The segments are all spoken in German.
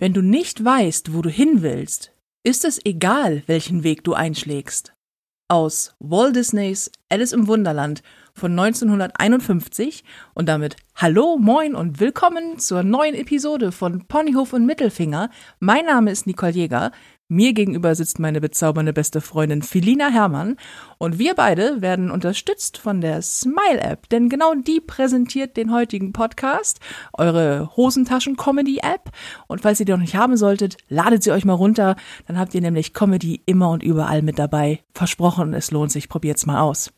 Wenn du nicht weißt, wo du hin willst, ist es egal, welchen Weg du einschlägst. Aus Walt Disneys Alice im Wunderland von 1951 und damit Hallo, moin und willkommen zur neuen Episode von Ponyhof und Mittelfinger. Mein Name ist Nicole Jäger. Mir gegenüber sitzt meine bezaubernde beste Freundin Filina Hermann und wir beide werden unterstützt von der Smile App, denn genau die präsentiert den heutigen Podcast, eure Hosentaschen-Comedy-App. Und falls ihr die noch nicht haben solltet, ladet sie euch mal runter, dann habt ihr nämlich Comedy immer und überall mit dabei. Versprochen, es lohnt sich, probiert's mal aus.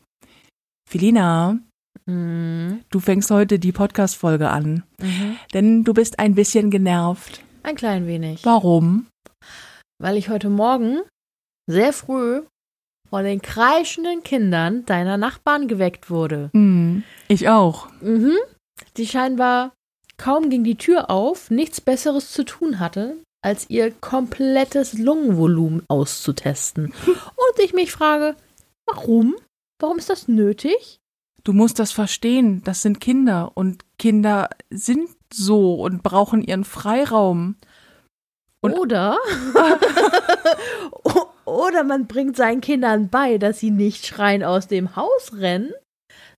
Filina, Mhm. du fängst heute die Podcast-Folge an, Mhm. denn du bist ein bisschen genervt. Ein klein wenig. Warum? Weil ich heute Morgen sehr früh von den kreischenden Kindern deiner Nachbarn geweckt wurde. Hm, ich auch. Mhm. Die scheinbar kaum ging die Tür auf, nichts Besseres zu tun hatte, als ihr komplettes Lungenvolumen auszutesten. Und ich mich frage, warum? Warum ist das nötig? Du musst das verstehen, das sind Kinder und Kinder sind so und brauchen ihren Freiraum. Und- Oder? Oder man bringt seinen Kindern bei, dass sie nicht schreien aus dem Haus rennen,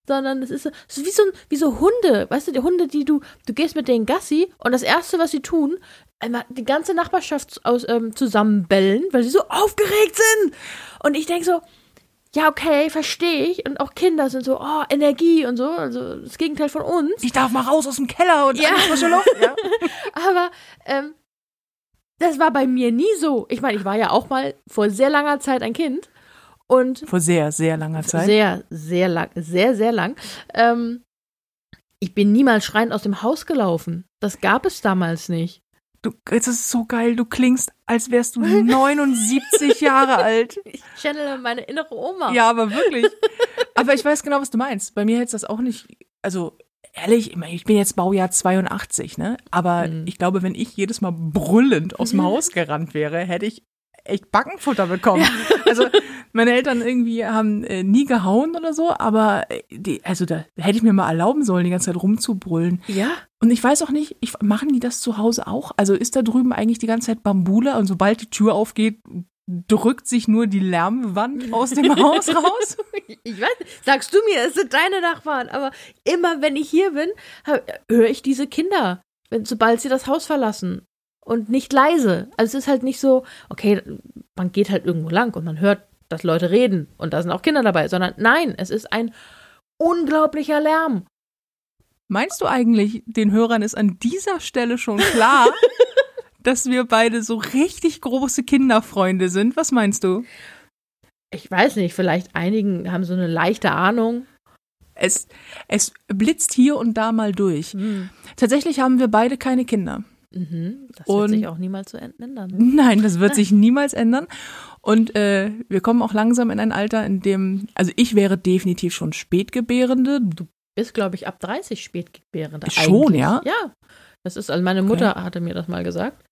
sondern es ist so, wie, so wie so Hunde, weißt du, die Hunde, die du, du gehst mit denen Gassi und das Erste, was sie tun, einmal die ganze Nachbarschaft aus, ähm, zusammenbellen, weil sie so aufgeregt sind. Und ich denke so, ja, okay, verstehe ich. Und auch Kinder sind so, oh, Energie und so, also das Gegenteil von uns. Ich darf mal raus aus dem Keller und Ja. frische Luft. Ja. Aber ähm, das war bei mir nie so. Ich meine, ich war ja auch mal vor sehr langer Zeit ein Kind und Vor sehr, sehr langer Zeit. sehr, sehr lang, sehr, sehr lang. Ähm, ich bin niemals schreiend aus dem Haus gelaufen. Das gab es damals nicht. Du, es ist so geil, du klingst, als wärst du 79 Jahre alt. Ich channele meine innere Oma. Ja, aber wirklich. Aber ich weiß genau, was du meinst. Bei mir hätte es das auch nicht, also ehrlich, ich bin jetzt Baujahr 82, ne? Aber Mhm. ich glaube, wenn ich jedes Mal brüllend aus dem Haus gerannt wäre, hätte ich echt Backenfutter bekommen. Also meine Eltern irgendwie haben äh, nie gehauen oder so, aber äh, die, also da hätte ich mir mal erlauben sollen, die ganze Zeit rumzubrüllen. Ja. Und ich weiß auch nicht, ich, machen die das zu Hause auch? Also ist da drüben eigentlich die ganze Zeit Bambule und sobald die Tür aufgeht, drückt sich nur die Lärmwand aus dem Haus raus? Ich weiß, sagst du mir, es sind deine Nachbarn, aber immer wenn ich hier bin, höre ich diese Kinder, wenn, sobald sie das Haus verlassen. Und nicht leise. Also es ist halt nicht so, okay, man geht halt irgendwo lang und man hört, dass Leute reden und da sind auch Kinder dabei, sondern nein, es ist ein unglaublicher Lärm. Meinst du eigentlich, den Hörern ist an dieser Stelle schon klar, dass wir beide so richtig große Kinderfreunde sind? Was meinst du? Ich weiß nicht, vielleicht einigen haben so eine leichte Ahnung. Es, es blitzt hier und da mal durch. Hm. Tatsächlich haben wir beide keine Kinder. Mhm. Das Und- wird sich auch niemals so ändern. Nein, das wird sich niemals ändern. Und äh, wir kommen auch langsam in ein Alter, in dem, also ich wäre definitiv schon Spätgebärende. Du, Ist, glaube ich, ab 30 Spätgebärende. Schon, eigentlich. ja? Ja. Das ist, also meine Mutter hatte mir das mal gesagt.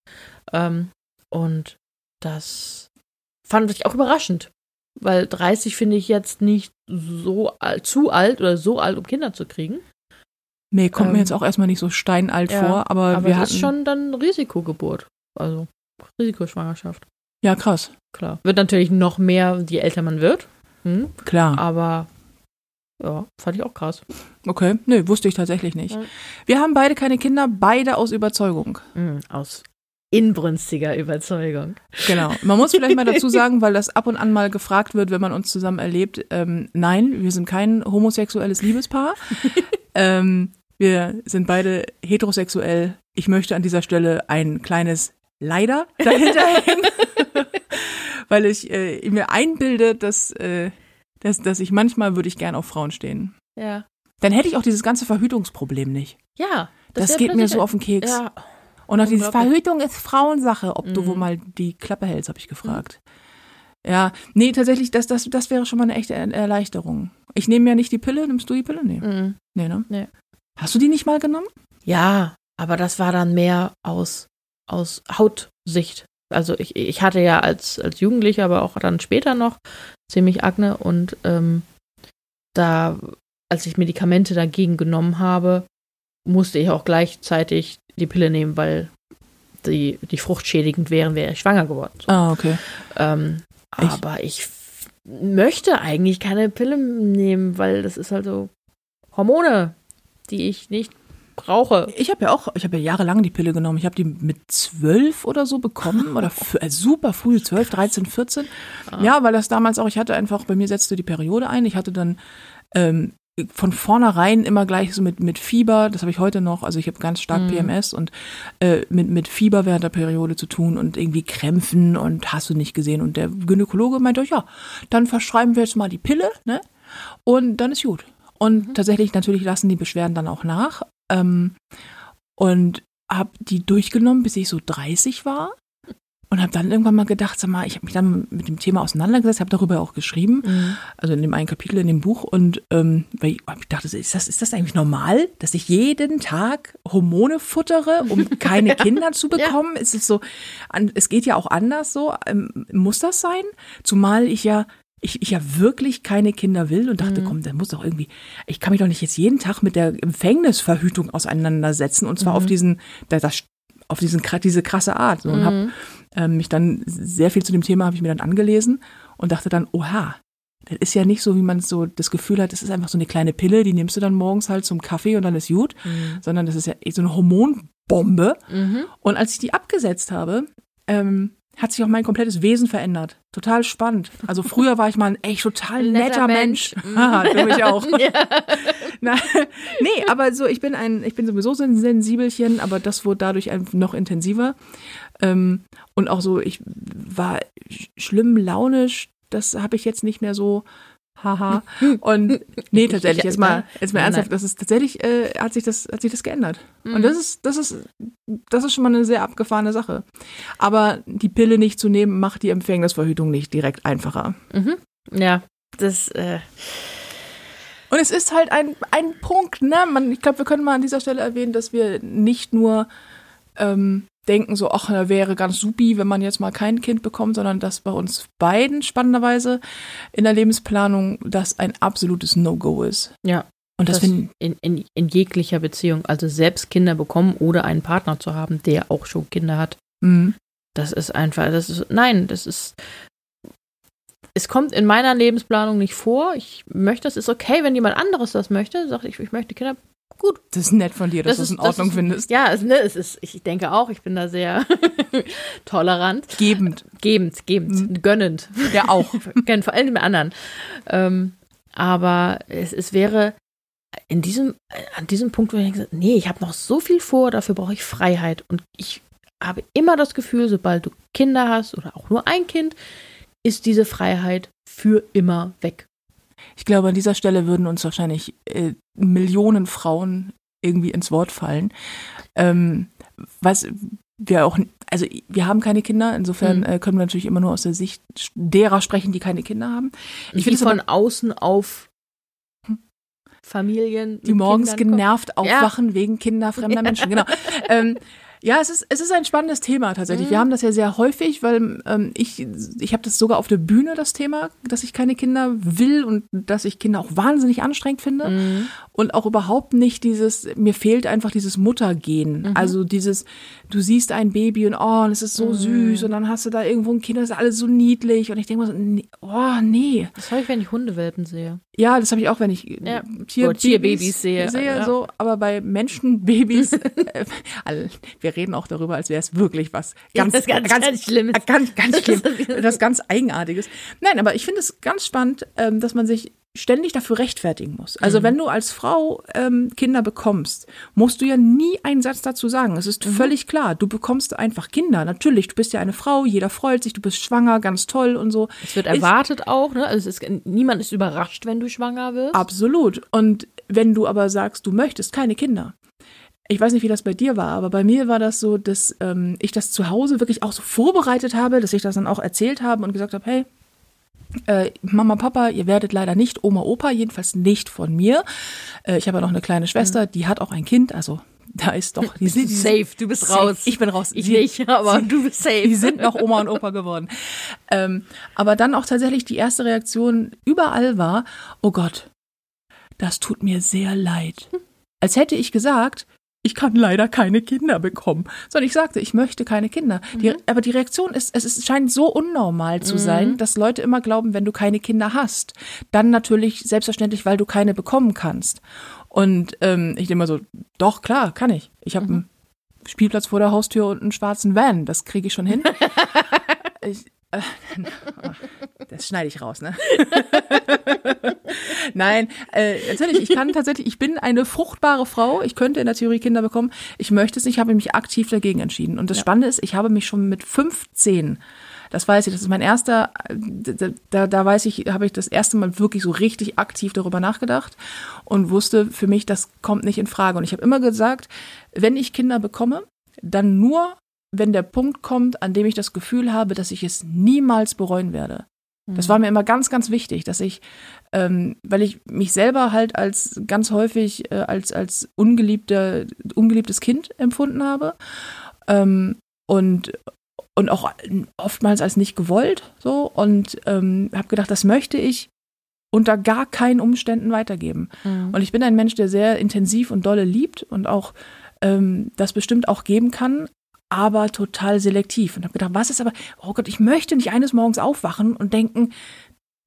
Ähm, und das fand ich auch überraschend. Weil 30 finde ich jetzt nicht so alt, zu alt oder so alt, um Kinder zu kriegen. nee, kommt mir Ähm, jetzt auch erstmal nicht so steinalt ja, vor, aber, Aber wir das hatten, ist schon dann Risikogeburt. Also Risikoschwangerschaft. ja krass, Klar. Wird natürlich noch mehr, je älter man wird. Hm? klar. Aber ja, fand ich auch krass. Okay, nö, wusste ich tatsächlich nicht. Wir haben beide keine Kinder, beide aus Überzeugung. Hm, aus inbrünstiger Überzeugung. Genau. Man muss vielleicht mal dazu sagen, weil das ab und an mal gefragt wird, wenn man uns zusammen erlebt. Ähm, nein, wir sind kein homosexuelles Liebespaar. ähm, wir sind beide heterosexuell. Ich möchte an dieser Stelle ein kleines Leider dahinter hängen, weil ich äh, mir einbilde, dass, äh, dass, dass ich manchmal würde ich gern auf Frauen stehen. Ja. Dann hätte ich auch dieses ganze Verhütungsproblem nicht. Ja. Das, wär geht mir so auf den Keks. Ja, Und auch Unglaublich. Verhütung ist Frauensache, ob du Mhm. wohl mal die Klappe hältst, habe ich gefragt. Ja, nee, tatsächlich, das, das, das wäre schon mal eine echte Er- Erleichterung. Ich nehme ja nicht die Pille, nimmst du die Pille? Nee. Mhm. Nee, ne? Nee. Hast du die nicht mal genommen? Ja, aber das war dann mehr aus, aus Hautsicht. Also ich, ich hatte ja als, als Jugendlicher, aber auch dann später noch ziemlich Akne und ähm, da, als ich Medikamente dagegen genommen habe, musste ich auch gleichzeitig die Pille nehmen, weil die, die fruchtschädigend wären, wäre ich schwanger geworden. So. Ah, okay. Ähm, aber ich möchte eigentlich keine Pille nehmen, weil das ist halt so Hormone, die ich nicht brauche. Ich habe ja auch, ich habe ja jahrelang die Pille genommen. Ich habe die mit zwölf oder so bekommen oder äh, super früh, zwölf, 13, 14. Ja, weil das damals auch, ich hatte einfach, bei mir setzte die Periode ein. Ich hatte dann ähm, von vornherein immer gleich so mit, mit Fieber, das habe ich heute noch, also ich habe ganz stark PMS und äh, mit, mit Fieber während der Periode zu tun und irgendwie Krämpfen und hast du nicht gesehen. Und der Gynäkologe meinte, ja, dann verschreiben wir jetzt mal die Pille, ne? Und dann ist gut. Und tatsächlich, natürlich lassen die Beschwerden dann auch nach. Ähm, und habe die durchgenommen, bis ich so 30 war. Und habe dann irgendwann mal gedacht, sag mal, ich habe mich dann mit dem Thema auseinandergesetzt, habe darüber auch geschrieben, also in dem einen Kapitel in dem Buch. Und ähm, weil ich, hab ich dachte, ist das, ist das eigentlich normal, dass ich jeden Tag Hormone futtere, um keine Kinder zu bekommen? Ist es so, an, es geht ja auch anders so. Ähm, muss das sein? Zumal ich ja ich, ich ja wirklich keine Kinder will und dachte, komm, da muss doch irgendwie, ich kann mich doch nicht jetzt jeden Tag mit der Empfängnisverhütung auseinandersetzen und zwar auf diesen, da, das, auf diesen, diese krasse Art. So, und habe ähm, mich dann sehr viel zu dem Thema habe ich mir dann angelesen und dachte dann, oha, das ist ja nicht so, wie man so das Gefühl hat, das ist einfach so eine kleine Pille, die nimmst du dann morgens halt zum Kaffee und dann ist gut, sondern das ist ja so eine Hormonbombe. Und als ich die abgesetzt habe, ähm, hat sich auch mein komplettes Wesen verändert. Total spannend. Also früher war ich mal ein echt total Netter netter Mensch. Mensch. Haha, du mich auch. Na, nee, aber so, ich bin ein, ich bin sowieso so ein Sensibelchen, aber das wurde dadurch einfach noch intensiver. Ähm, und auch so, ich war sch- schlimm launisch, das habe ich jetzt nicht mehr so. Haha. Und nee, tatsächlich, jetzt mal, jetzt mal ernsthaft, das ist tatsächlich, äh, hat sich das, hat sich das geändert. Und das ist, das ist, das ist schon mal eine sehr abgefahrene Sache. Aber die Pille nicht zu nehmen, macht die Empfängnisverhütung nicht direkt einfacher. Ja, das, äh, Und es ist halt ein, ein Punkt, ne? Man, ich glaube, wir können mal an dieser Stelle erwähnen, dass wir nicht nur ähm, denken, so, ach, da wäre ganz supi, wenn man jetzt mal kein Kind bekommt, sondern dass bei uns beiden spannenderweise in der Lebensplanung das ein absolutes No-Go ist. ja. Und das, Das in, in, in jeglicher Beziehung, also selbst Kinder bekommen oder einen Partner zu haben, der auch schon Kinder hat. mh, Das ist einfach, das ist, nein, das ist, es kommt in meiner Lebensplanung nicht vor. Ich möchte, es ist okay, wenn jemand anderes das möchte, sagt, ich, ich möchte Kinder. Gut, das ist nett von dir, dass Das du es in Ordnung ist- findest. ja, es, ne, es ist, ich denke auch, ich bin da sehr tolerant. Gebend. Gebend, gebend, gönnend. Ja, auch. Gern, vor allem dem anderen. Ähm, aber es, es wäre in diesem, an diesem Punkt, wo ich denke, nee, ich habe noch so viel vor, dafür brauche ich Freiheit. Und ich habe immer das Gefühl, sobald du Kinder hast oder auch nur ein Kind, ist diese Freiheit für immer weg. Ich glaube, an dieser Stelle würden uns wahrscheinlich äh, Millionen Frauen irgendwie ins Wort fallen. Ähm, was wir auch, also wir haben keine Kinder, insofern Mhm. äh, können wir natürlich immer nur aus der Sicht derer sprechen, die keine Kinder haben. Ich finde von außen auf Familien, die morgens Kindern kommen. genervt aufwachen wegen Kinder fremder Menschen. Genau. Ähm, ja, es ist, es ist ein spannendes Thema tatsächlich. Mhm. Wir haben das ja sehr häufig, weil ähm, ich, ich habe das sogar auf der Bühne, das Thema, dass ich keine Kinder will und dass ich Kinder auch wahnsinnig anstrengend finde. Mhm. Und auch überhaupt nicht dieses, mir fehlt einfach dieses Muttergehen. Mhm. Also dieses, du siehst ein Baby und oh, das ist so Mhm. süß und dann hast du da irgendwo ein Kind, das ist alles so niedlich und ich denke mir so, nee, oh nee. Das habe ich, wenn ich Hundewelpen sehe. Ja, das habe ich auch, wenn ich Ja. Tier Oder Tierbabys sehe, sehe ja. so, aber bei Menschenbabys, äh, all- wir reden auch darüber, als wäre es wirklich was ganz, Das ist ganz, ganz Schlimmes. ganz, ganz schlimm, etwas ganz Eigenartiges. Nein, aber ich finde es ganz spannend, ähm, dass man sich ständig dafür rechtfertigen muss. Also Mhm. wenn du als Frau ähm, Kinder bekommst, musst du ja nie einen Satz dazu sagen. Es Mhm. ist völlig klar, du bekommst einfach Kinder. Natürlich, du bist ja eine Frau, jeder freut sich, du bist schwanger, ganz toll und so. Es wird erwartet auch, ne? Also ist, niemand ist überrascht, wenn du schwanger wirst. Absolut. Und wenn du aber sagst, du möchtest keine Kinder. Ich weiß nicht, wie das bei dir war, aber bei mir war das so, dass ähm, ich das zu Hause wirklich auch so vorbereitet habe, dass ich das dann auch erzählt habe und gesagt habe, hey, äh, Mama, Papa, ihr werdet leider nicht Oma, Opa, jedenfalls nicht von mir. Äh, ich habe ja noch eine kleine Schwester, die hat auch ein Kind, also da ist doch, die sind safe, du bist safe. raus. Ich bin raus. Ich Sie- nicht, aber du bist safe. die sind noch Oma und Opa geworden. Ähm, aber dann auch tatsächlich die erste Reaktion überall war, oh Gott, das tut mir sehr leid. Als hätte ich gesagt, ich kann leider keine Kinder bekommen. Sondern ich sagte, ich möchte keine Kinder. Die, aber die Reaktion ist, es ist, scheint so unnormal zu sein, dass Leute immer glauben, wenn du keine Kinder hast, dann natürlich selbstverständlich, weil du keine bekommen kannst. Und ähm, ich denke immer so, doch, klar, kann ich. Ich habe einen Spielplatz vor der Haustür und einen schwarzen Van. Das kriege ich schon hin. ich, das schneide ich raus, ne? Nein, äh, natürlich, ich kann tatsächlich, ich bin eine fruchtbare Frau. Ich könnte in der Theorie Kinder bekommen. Ich möchte es nicht, ich habe mich aktiv dagegen entschieden. Und das Spannende ist, ich habe mich schon mit 15 das weiß ich, das ist mein erster, da, da, da weiß ich, habe ich das erste Mal wirklich so richtig aktiv darüber nachgedacht und wusste für mich, das kommt nicht in Frage. Und ich habe immer gesagt, wenn ich Kinder bekomme, dann nur, wenn der Punkt kommt, an dem ich das Gefühl habe, dass ich es niemals bereuen werde. Das war mir immer ganz, ganz wichtig, dass ich, ähm, weil ich mich selber halt als ganz häufig äh, als als ungeliebter, ungeliebtes Kind empfunden habe ähm, und und auch oftmals als nicht gewollt so und ähm, habe gedacht, das möchte ich unter gar keinen Umständen weitergeben. Mhm. Und ich bin ein Mensch, der sehr intensiv und dolle liebt und auch ähm, das bestimmt auch geben kann, aber total selektiv. Und habe gedacht, was ist aber, oh Gott, ich möchte nicht eines Morgens aufwachen und denken,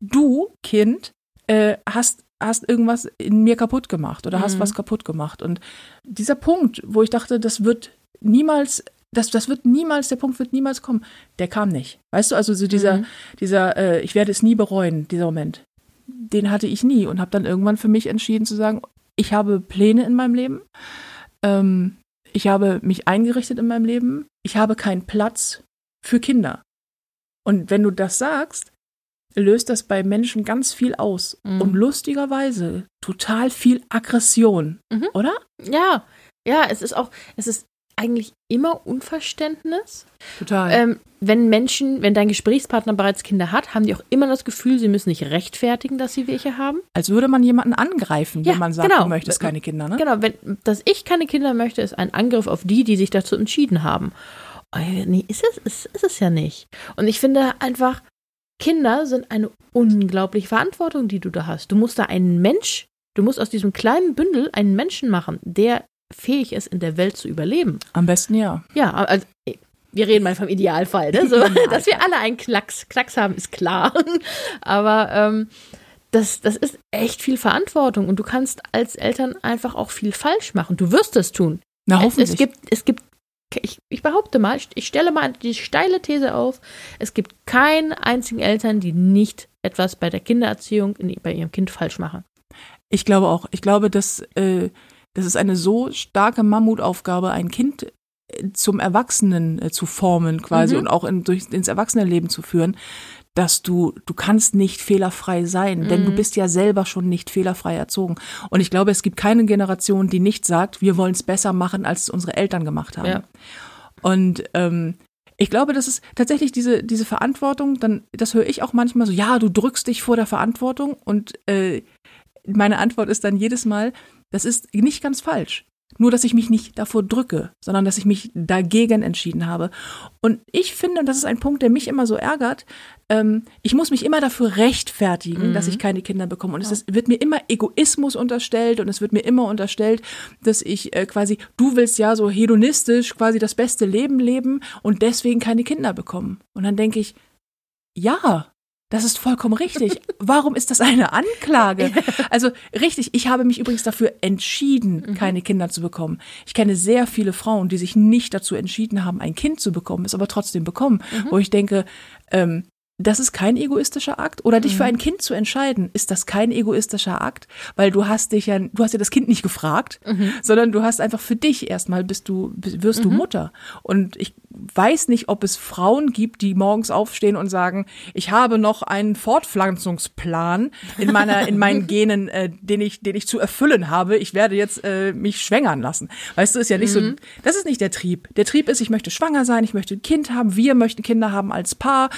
du, Kind, äh, hast hast irgendwas in mir kaputt gemacht oder hast Mhm. was kaputt gemacht. Und dieser Punkt, wo ich dachte, das wird niemals, das, das wird niemals, der Punkt wird niemals kommen, der kam nicht. Weißt du, also so dieser, Mhm. dieser, äh, ich werde es nie bereuen, dieser Moment, den hatte ich nie und habe dann irgendwann für mich entschieden zu sagen, ich habe Pläne in meinem Leben, ähm, ich habe mich eingerichtet in meinem Leben, ich habe keinen Platz für Kinder. Und wenn du das sagst, löst das bei Menschen ganz viel aus Mhm. und lustigerweise total viel Aggression, Mhm. oder? Ja, ja, es ist auch, es ist eigentlich immer Unverständnis. Total. Ähm, wenn Menschen, wenn dein Gesprächspartner bereits Kinder hat, haben die auch immer das Gefühl, sie müssen nicht rechtfertigen, dass sie welche haben. Als würde man jemanden angreifen, Ja, wenn man sagt, genau. du möchtest keine Kinder, ne? Genau, wenn, dass ich keine Kinder möchte, ist ein Angriff auf die, die sich dazu entschieden haben. Äh, Nee, ist es, ist, ist es ja nicht. Und ich finde einfach, Kinder sind eine unglaubliche Verantwortung, die du da hast. Du musst da einen Mensch, du musst aus diesem kleinen Bündel einen Menschen machen, der fähig ist, in der Welt zu überleben. Am besten ja. Ja, also wir reden mal vom Idealfall, ne? So, dass wir alle einen Knacks, Knacks haben, ist klar. Aber ähm, das, das ist echt viel Verantwortung und du kannst als Eltern einfach auch viel falsch machen. Du wirst es tun. Na, Es, hoffentlich. es gibt, es gibt, ich, ich behaupte mal, ich stelle mal die steile These auf, es gibt keinen einzigen Eltern, die nicht etwas bei der Kindererziehung in, bei ihrem Kind falsch machen. Ich glaube auch. Ich glaube, dass äh, das ist eine so starke Mammutaufgabe, ein Kind äh, zum Erwachsenen äh, zu formen quasi Mhm. und auch in, durch, ins Erwachsenenleben zu führen, dass du, du kannst nicht fehlerfrei sein, denn du Mhm. bist ja selber schon nicht fehlerfrei erzogen. Und ich glaube, es gibt keine Generation, die nicht sagt, wir wollen es besser machen, als es unsere Eltern gemacht haben. Ja. Und ähm, ich glaube, das ist tatsächlich diese, diese Verantwortung, dann, das höre ich auch manchmal so, ja, du drückst dich vor der Verantwortung und äh, meine Antwort ist dann jedes Mal, das ist nicht ganz falsch. Nur, dass ich mich nicht davor drücke, sondern dass ich mich dagegen entschieden habe. Und ich finde, und das ist ein Punkt, der mich immer so ärgert, ähm, ich muss mich immer dafür rechtfertigen, Mhm. dass ich keine Kinder bekomme. Und es ist, wird mir immer Egoismus unterstellt und es wird mir immer unterstellt, dass ich äh, quasi, du willst ja so hedonistisch quasi das beste Leben leben und deswegen keine Kinder bekommen. Und dann denke ich, ja, das ist vollkommen richtig. Warum ist das eine Anklage? Also richtig, ich habe mich übrigens dafür entschieden, keine Kinder zu bekommen. Ich kenne sehr viele Frauen, die sich nicht dazu entschieden haben, ein Kind zu bekommen, es aber trotzdem bekommen, wo ich denke, ähm, das ist kein egoistischer Akt. Oder dich für ein Kind zu entscheiden, ist das kein egoistischer Akt, weil du hast dich ja, du hast ja das Kind nicht gefragt, sondern du hast einfach für dich erstmal bist du, wirst du Mutter. Und ich weiß nicht, ob es Frauen gibt, die morgens aufstehen und sagen, ich habe noch einen Fortpflanzungsplan in meiner, in meinen Genen, äh, den ich, den ich zu erfüllen habe. Ich werde jetzt äh, mich schwängern lassen. Weißt du, ist ja nicht so, das ist nicht der Trieb. Der Trieb ist, ich möchte schwanger sein, ich möchte ein Kind haben, wir möchten Kinder haben als Paar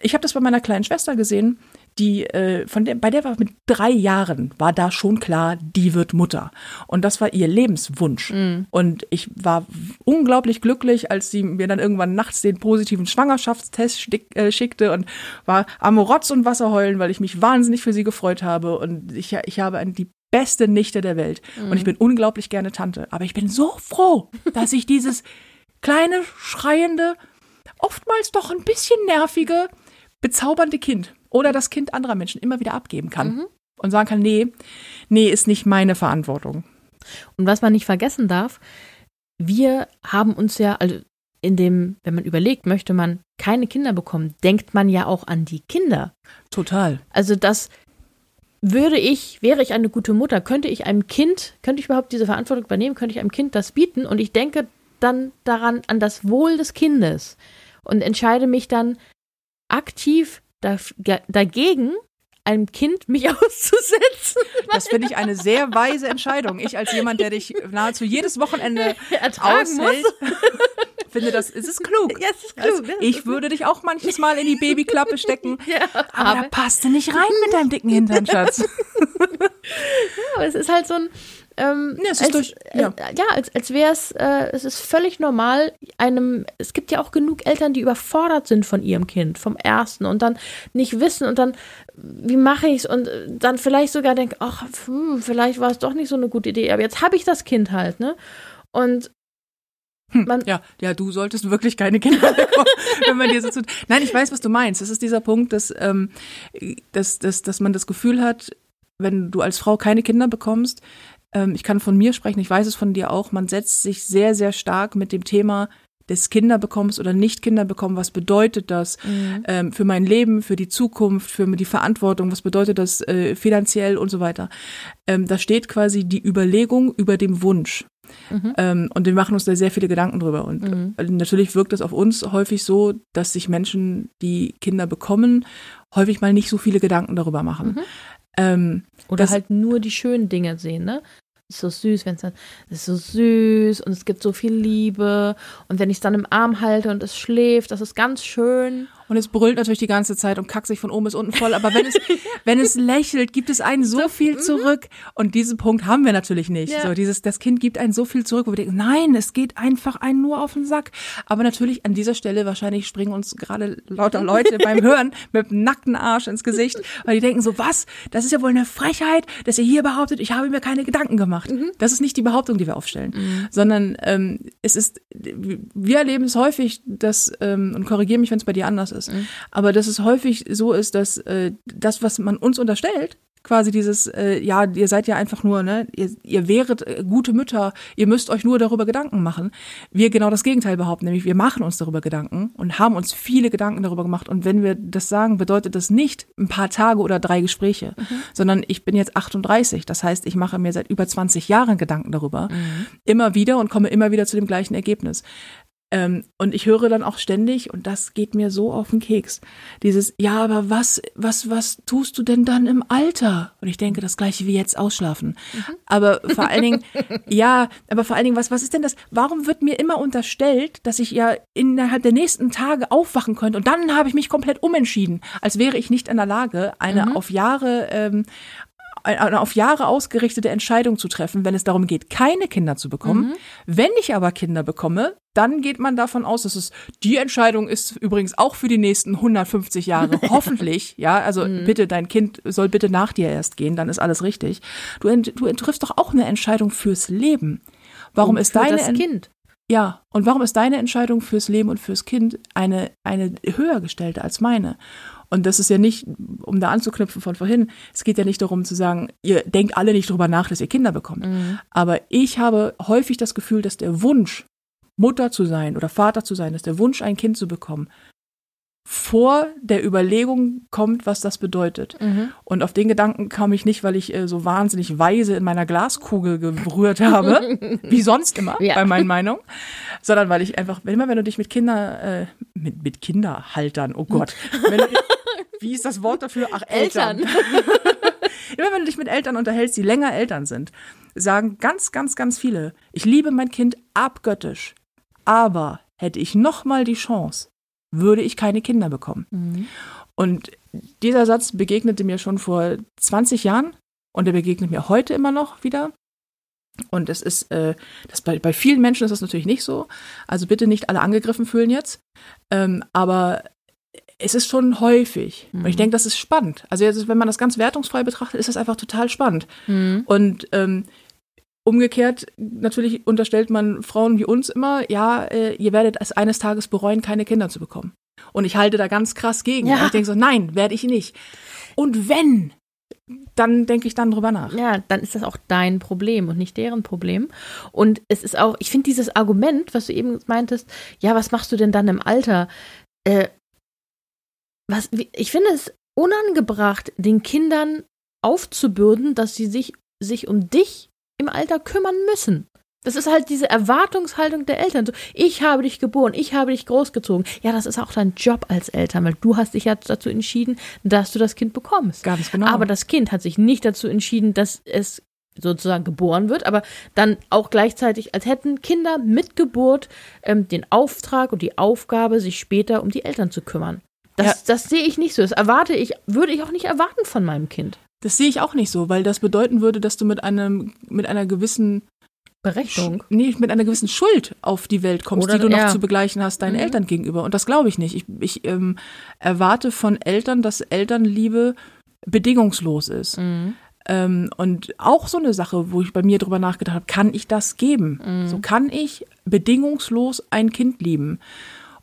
ich habe das bei meiner kleinen Schwester gesehen, die äh, von der, bei der war mit drei Jahren war da schon klar, die wird Mutter. Und das war ihr Lebenswunsch. Und ich war unglaublich glücklich, als sie mir dann irgendwann nachts den positiven Schwangerschaftstest stick, äh, schickte und war am Rotz und Wasser heulen, weil ich mich wahnsinnig für sie gefreut habe. Und ich ich habe ein, die beste Nichte der Welt. Und ich bin unglaublich gerne Tante. Aber ich bin so froh, dass ich dieses kleine, schreiende, oftmals doch ein bisschen nervige, bezaubernde Kind oder das Kind anderer Menschen immer wieder abgeben kann. Und sagen kann, nee, nee, ist nicht meine Verantwortung. Und was man nicht vergessen darf, wir haben uns ja, also in dem, wenn man überlegt, möchte man keine Kinder bekommen, denkt man ja auch an die Kinder. Total. Also das würde ich, wäre ich eine gute Mutter, könnte ich einem Kind, könnte ich überhaupt diese Verantwortung übernehmen, könnte ich einem Kind das bieten und ich denke dann daran, an das Wohl des Kindes und entscheide mich dann aktiv da, dagegen, einem Kind mich auszusetzen. Das finde ich eine sehr weise Entscheidung. Ich als jemand, der dich nahezu jedes Wochenende Ertragen aushält, finde das, es ist klug. Ja, es ist klug. Also, ich würde dich auch manches Mal in die Babyklappe stecken. Ja, Aber, aber- da passt du nicht rein mit deinem dicken Hintern, Schatz. Aber es ist halt so ein. Ähm, Ja, es ist als, durch- ja. Äh, ja, als, als wäre es, äh, es ist völlig normal, einem, es gibt ja auch genug Eltern, die überfordert sind von ihrem Kind, vom ersten und dann nicht wissen und dann, wie mache ich es und äh, dann vielleicht sogar denken, ach, hm, vielleicht war es doch nicht so eine gute Idee, aber jetzt habe ich das Kind halt, ne? Und man, Ja, ja, du solltest wirklich keine Kinder bekommen, wenn man dir so tut. Nein, ich weiß, was du meinst. Das ist dieser Punkt, dass, ähm, dass, dass, dass man das Gefühl hat, wenn du als Frau keine Kinder bekommst, ähm, ich kann von mir sprechen, ich weiß es von dir auch, man setzt sich sehr, sehr stark mit dem Thema des Kinderbekommens oder nicht Kinderbekommen, was bedeutet das ähm, für mein Leben, für die Zukunft, für die Verantwortung, was bedeutet das äh, finanziell und so weiter. Ähm, da steht quasi die Überlegung über dem Wunsch. Ähm, und wir machen uns da sehr viele Gedanken drüber. Und Mhm. äh, natürlich wirkt es auf uns häufig so, dass sich Menschen, die Kinder bekommen, häufig mal nicht so viele Gedanken darüber machen. Ähm, oder halt nur die schönen Dinge sehen, ne? Ist so süß, wenn es dann, ist so süß und es gibt so viel Liebe und wenn ich es dann im Arm halte und es schläft, das ist ganz schön. Und es brüllt natürlich die ganze Zeit und kackt sich von oben bis unten voll. Aber wenn es, wenn es lächelt, gibt es einen so viel zurück. Und diesen Punkt haben wir natürlich nicht. Ja. So dieses, das Kind gibt einen so viel zurück, wo wir denken, nein, es geht einfach einen nur auf den Sack. Aber natürlich an dieser Stelle wahrscheinlich springen uns gerade lauter Leute beim Hören mit dem nackten Arsch ins Gesicht, weil die denken so, was? Das ist ja wohl eine Frechheit, dass ihr hier behauptet, ich habe mir keine Gedanken gemacht. Das ist nicht die Behauptung, die wir aufstellen, sondern ähm, es ist, wir erleben es häufig, dass, ähm, und korrigiere mich, wenn es bei dir anders ist, aber dass es häufig so ist, dass äh, das, was man uns unterstellt, quasi dieses, äh, ja, ihr seid ja einfach nur, ne, ihr, ihr wäret äh, gute Mütter, ihr müsst euch nur darüber Gedanken machen. Wir genau das Gegenteil behaupten, nämlich wir machen uns darüber Gedanken und haben uns viele Gedanken darüber gemacht. Und wenn wir das sagen, bedeutet das nicht ein paar Tage oder drei Gespräche, sondern ich bin jetzt 38. Das heißt, ich mache mir seit über 20 Jahren Gedanken darüber, immer wieder und komme immer wieder zu dem gleichen Ergebnis. Ähm, und ich höre dann auch ständig, und das geht mir so auf den Keks, dieses, ja, aber was, was, was tust du denn dann im Alter? Und ich denke, das gleiche wie jetzt ausschlafen. Aber vor allen Dingen, ja, aber vor allen Dingen, was, was ist denn das? Warum wird mir immer unterstellt, dass ich ja innerhalb der nächsten Tage aufwachen könnte und dann habe ich mich komplett umentschieden, als wäre ich nicht in der Lage, eine auf Jahre, ähm, eine auf Jahre ausgerichtete Entscheidung zu treffen, wenn es darum geht, keine Kinder zu bekommen. Wenn ich aber Kinder bekomme, dann geht man davon aus, dass es die Entscheidung ist übrigens auch für die nächsten 150 Jahre, hoffentlich. Ja, also bitte, dein Kind soll bitte nach dir erst gehen, dann ist alles richtig. Du, ent, du triffst doch auch eine Entscheidung fürs Leben. Warum Und ist deine Ent- Kind? Ja, und warum ist deine Entscheidung fürs Leben und fürs Kind eine, eine höher gestellte als meine? Und das ist ja nicht, um da anzuknüpfen von vorhin, es geht ja nicht darum zu sagen, ihr denkt alle nicht drüber nach, dass ihr Kinder bekommt. Aber ich habe häufig das Gefühl, dass der Wunsch, Mutter zu sein oder Vater zu sein, dass der Wunsch, ein Kind zu bekommen, vor der Überlegung kommt, was das bedeutet. Mhm. Und auf den Gedanken kam ich nicht, weil ich äh, so wahnsinnig weise in meiner Glaskugel gerührt habe, wie sonst immer Ja. bei meinen Meinungen, sondern weil ich einfach, immer wenn du dich mit Kinder, äh, mit, mit Kinderhaltern, oh Gott, wenn du, wie ist das Wort dafür? Ach, Eltern. Eltern. Immer wenn du dich mit Eltern unterhältst, die länger Eltern sind, sagen ganz, ganz, ganz viele, ich liebe mein Kind abgöttisch, aber hätte ich noch mal die Chance, würde ich keine Kinder bekommen. Und dieser Satz begegnete mir schon vor 20 Jahren und er begegnet mir heute immer noch wieder. Und es ist, äh, das bei, bei vielen Menschen ist das natürlich nicht so. Also bitte nicht alle angegriffen fühlen jetzt. Ähm, aber es ist schon häufig. Und ich Mhm. denke, das ist spannend. Also jetzt, wenn man das ganz wertungsfrei betrachtet, ist das einfach total spannend. Mhm. Und ähm, umgekehrt, natürlich unterstellt man Frauen wie uns immer, ja, äh, ihr werdet es eines Tages bereuen, keine Kinder zu bekommen. Und ich halte da ganz krass gegen. Ja. Und ich denke so, nein, werde ich nicht. Und wenn, dann denke ich dann drüber nach. Ja, dann ist das auch dein Problem und nicht deren Problem. Und es ist auch, ich finde dieses Argument, was du eben meintest, ja, was machst du denn dann im Alter? Äh, was, ich finde es unangebracht, den Kindern aufzubürden, dass sie sich, sich um dich im Alter kümmern müssen. Das ist halt diese Erwartungshaltung der Eltern. So, ich habe dich geboren, ich habe dich großgezogen. Ja, das ist auch dein Job als Eltern, weil du hast dich ja dazu entschieden, dass du das Kind bekommst. Ganz genau. Aber das Kind hat sich nicht dazu entschieden, dass es sozusagen geboren wird, aber dann auch gleichzeitig, als hätten Kinder mit Geburt ähm, den Auftrag und die Aufgabe, sich später um die Eltern zu kümmern. Das, Ja. das sehe ich nicht so. Das erwarte ich, würde ich auch nicht erwarten von meinem Kind. Das sehe ich auch nicht so, weil das bedeuten würde, dass du mit einem, mit einer gewissen Berechnung. Sch- nee, mit einer gewissen Schuld auf die Welt kommst, Oder- die du noch zu begleichen hast deinen Mhm. Eltern gegenüber. Und das glaube ich nicht. Ich, ich ähm, erwarte von Eltern, dass Elternliebe bedingungslos ist. Mhm. Ähm, und auch so eine Sache, wo ich bei mir drüber nachgedacht habe, kann ich das geben? Mhm. So kann ich bedingungslos ein Kind lieben?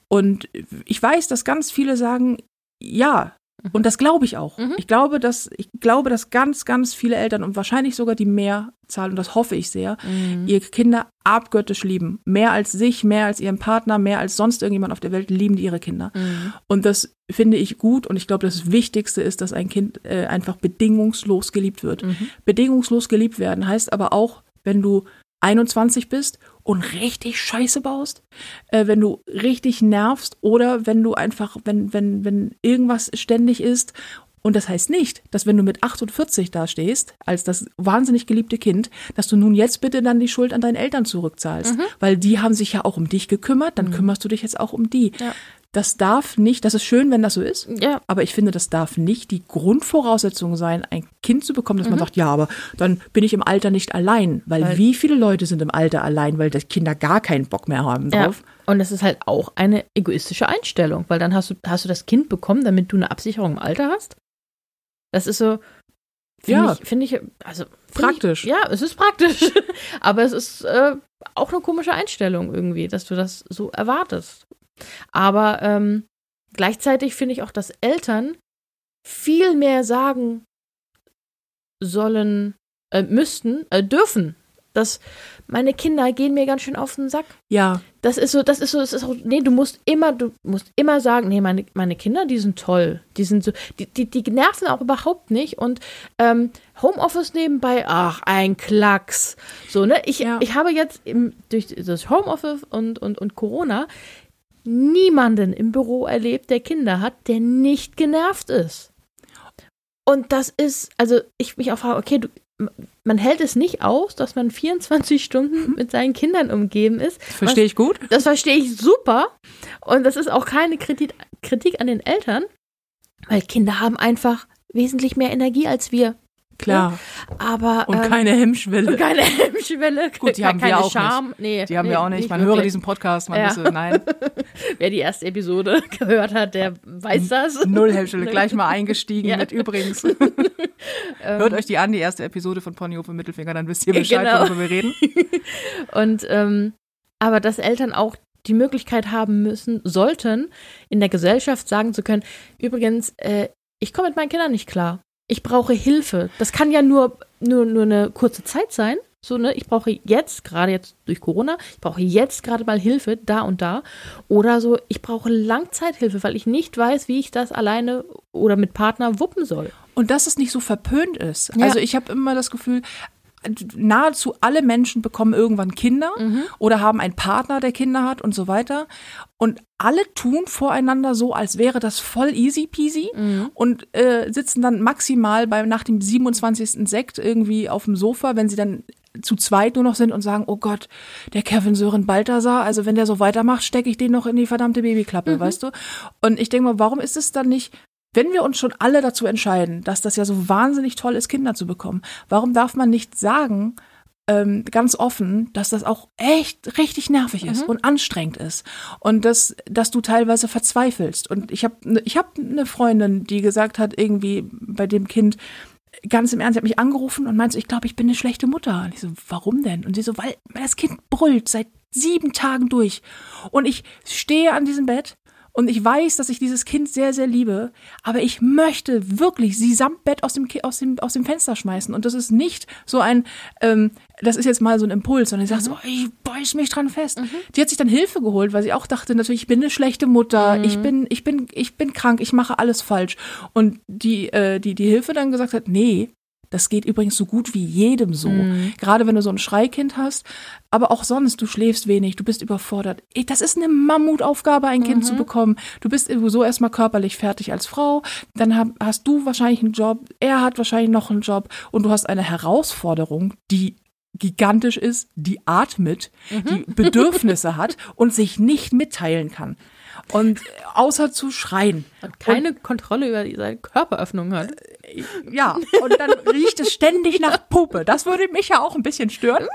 Und ich weiß, dass ganz viele sagen, ja. Und das glaube ich auch. Mhm. Ich glaube, dass ich glaube, dass ganz, ganz viele Eltern und wahrscheinlich sogar die Mehrzahl und das hoffe ich sehr, Mhm. ihre Kinder abgöttisch lieben. Mehr als sich, mehr als ihren Partner, mehr als sonst irgendjemand auf der Welt lieben die ihre Kinder. Mhm. Und das finde ich gut und ich glaube, das Wichtigste ist, dass ein Kind äh, einfach bedingungslos geliebt wird. Mhm. Bedingungslos geliebt werden heißt aber auch, wenn du 21 bist und richtig Scheiße baust, äh, wenn du richtig nervst oder wenn du einfach, wenn, wenn, wenn irgendwas ständig ist. Und das heißt nicht, dass wenn du mit 48 da stehst, als das wahnsinnig geliebte Kind, dass du nun jetzt bitte dann die Schuld an deinen Eltern zurückzahlst. Weil die haben sich ja auch um dich gekümmert, dann kümmerst du dich jetzt auch um die. Ja. Das darf nicht, das ist schön, wenn das so ist. Ja, Aber ich finde, das darf nicht die Grundvoraussetzung sein, ein Kind zu bekommen, dass man sagt, ja, aber dann bin ich im Alter nicht allein. Weil, Weil- wie viele Leute sind im Alter allein, weil die Kinder gar keinen Bock mehr haben ja. drauf? Und es ist halt auch eine egoistische Einstellung, weil dann hast du, hast du das Kind bekommen, damit du eine Absicherung im Alter hast. Das ist so, finde Ja. ich, finde ich, also finde Praktisch. Ich, ja, es ist praktisch. Aber es ist äh, auch eine komische Einstellung irgendwie, dass du das so erwartest. Aber ähm, gleichzeitig finde ich auch, dass Eltern viel mehr sagen sollen, äh, müssten, äh, dürfen. Dass meine Kinder gehen mir ganz schön auf den Sack. Ja, Das ist so, das ist so, das ist auch, nee, du musst immer, du musst immer sagen, nee, meine, meine Kinder, die sind toll. Die sind so, die, die, die nerven auch überhaupt nicht. Und ähm, Homeoffice nebenbei, ach, ein Klacks. So, ne? Ich, Ja. ich habe jetzt im, durch das Homeoffice und, und, und Corona niemanden im Büro erlebt, der Kinder hat, der nicht genervt ist. Und das ist, also ich mich auch frage, okay, du, man hält es nicht aus, dass man 24 Stunden mit seinen Kindern umgeben ist. verstehe ich gut. Das verstehe ich super. Und das ist auch keine Kritik, Kritik an den Eltern, weil Kinder haben einfach wesentlich mehr Energie als wir. Klar. Aber Und ähm, keine Hemmschwelle. und keine Hemmschwelle, Gut, die haben wir keine auch Scham. Nee, Die haben nee, wir auch nicht. Man wirklich. höre diesen Podcast, man Ja. wisse, nein, Wer die erste Episode gehört hat, der weiß das. null Hemmschwelle. Gleich mal eingestiegen Ja. mit übrigens. Hört euch die an, die erste Episode von Ponyhof im Mittelfinger, dann wisst ihr Bescheid, genau. worüber wir reden. Und ähm, aber dass Eltern auch die Möglichkeit haben müssen, sollten, in der Gesellschaft sagen zu können, übrigens, äh, ich komme mit meinen Kindern nicht klar. Ich brauche Hilfe. Das kann ja nur, nur, nur eine kurze Zeit sein. So, ne, ich brauche jetzt, gerade jetzt durch Corona, ich brauche jetzt gerade mal Hilfe, da und da. Oder so, ich brauche Langzeithilfe, weil ich nicht weiß, wie ich das alleine oder mit Partner wuppen soll. Und dass es nicht so verpönt ist. Ja. Also ich habe immer das Gefühl, nahezu alle Menschen bekommen irgendwann Kinder oder haben einen Partner, der Kinder hat und so weiter. Und alle tun voreinander so, als wäre das voll easy peasy und äh, sitzen dann maximal bei, nach dem 27. Sekt irgendwie auf dem Sofa, wenn sie dann zu zweit nur noch sind und sagen, oh Gott, der Kevin Sören Balthasar, also wenn der so weitermacht, stecke ich den noch in die verdammte Babyklappe, weißt du? Und ich denke mal, warum ist es dann nicht, wenn wir uns schon alle dazu entscheiden, dass das ja so wahnsinnig toll ist, Kinder zu bekommen, warum darf man nicht sagen, ähm, ganz offen, dass das auch echt richtig nervig ist Mhm. und anstrengend ist und dass dass du teilweise verzweifelst und ich habe ich habe eine Freundin, die gesagt hat irgendwie bei dem Kind ganz im Ernst, sie hat mich angerufen und meinte, so, ich glaube, ich bin eine schlechte Mutter. Und ich so, warum denn? Und sie so, weil das Kind brüllt seit sieben Tagen durch. Und ich stehe an diesem Bett und ich weiß, dass ich dieses Kind sehr, sehr liebe, aber ich möchte wirklich sie samt Bett aus dem, aus dem, aus dem Fenster schmeißen. Und das ist nicht so ein, ähm, das ist jetzt mal so ein Impuls, sondern ich sage so, ich beiß mich dran fest. Die hat sich dann Hilfe geholt, weil sie auch dachte, natürlich, ich bin eine schlechte Mutter, ich bin, ich bin, ich bin krank, ich mache alles falsch. Und die, äh, die, die Hilfe dann gesagt hat, nee, das geht übrigens so gut wie jedem so. Gerade wenn du so ein Schreikind hast, aber auch sonst, du schläfst wenig, du bist überfordert. Das ist eine Mammutaufgabe, ein Kind zu bekommen. Du bist so erstmal körperlich fertig als Frau, dann hast du wahrscheinlich einen Job, er hat wahrscheinlich noch einen Job und du hast eine Herausforderung, die gigantisch ist, die atmet, die Bedürfnisse hat und sich nicht mitteilen kann. Und außer zu schreien. Und keine Kontrolle über seine Körperöffnung hat. Ja, und dann riecht es ständig nach Puppe. Das würde mich ja auch ein bisschen stören.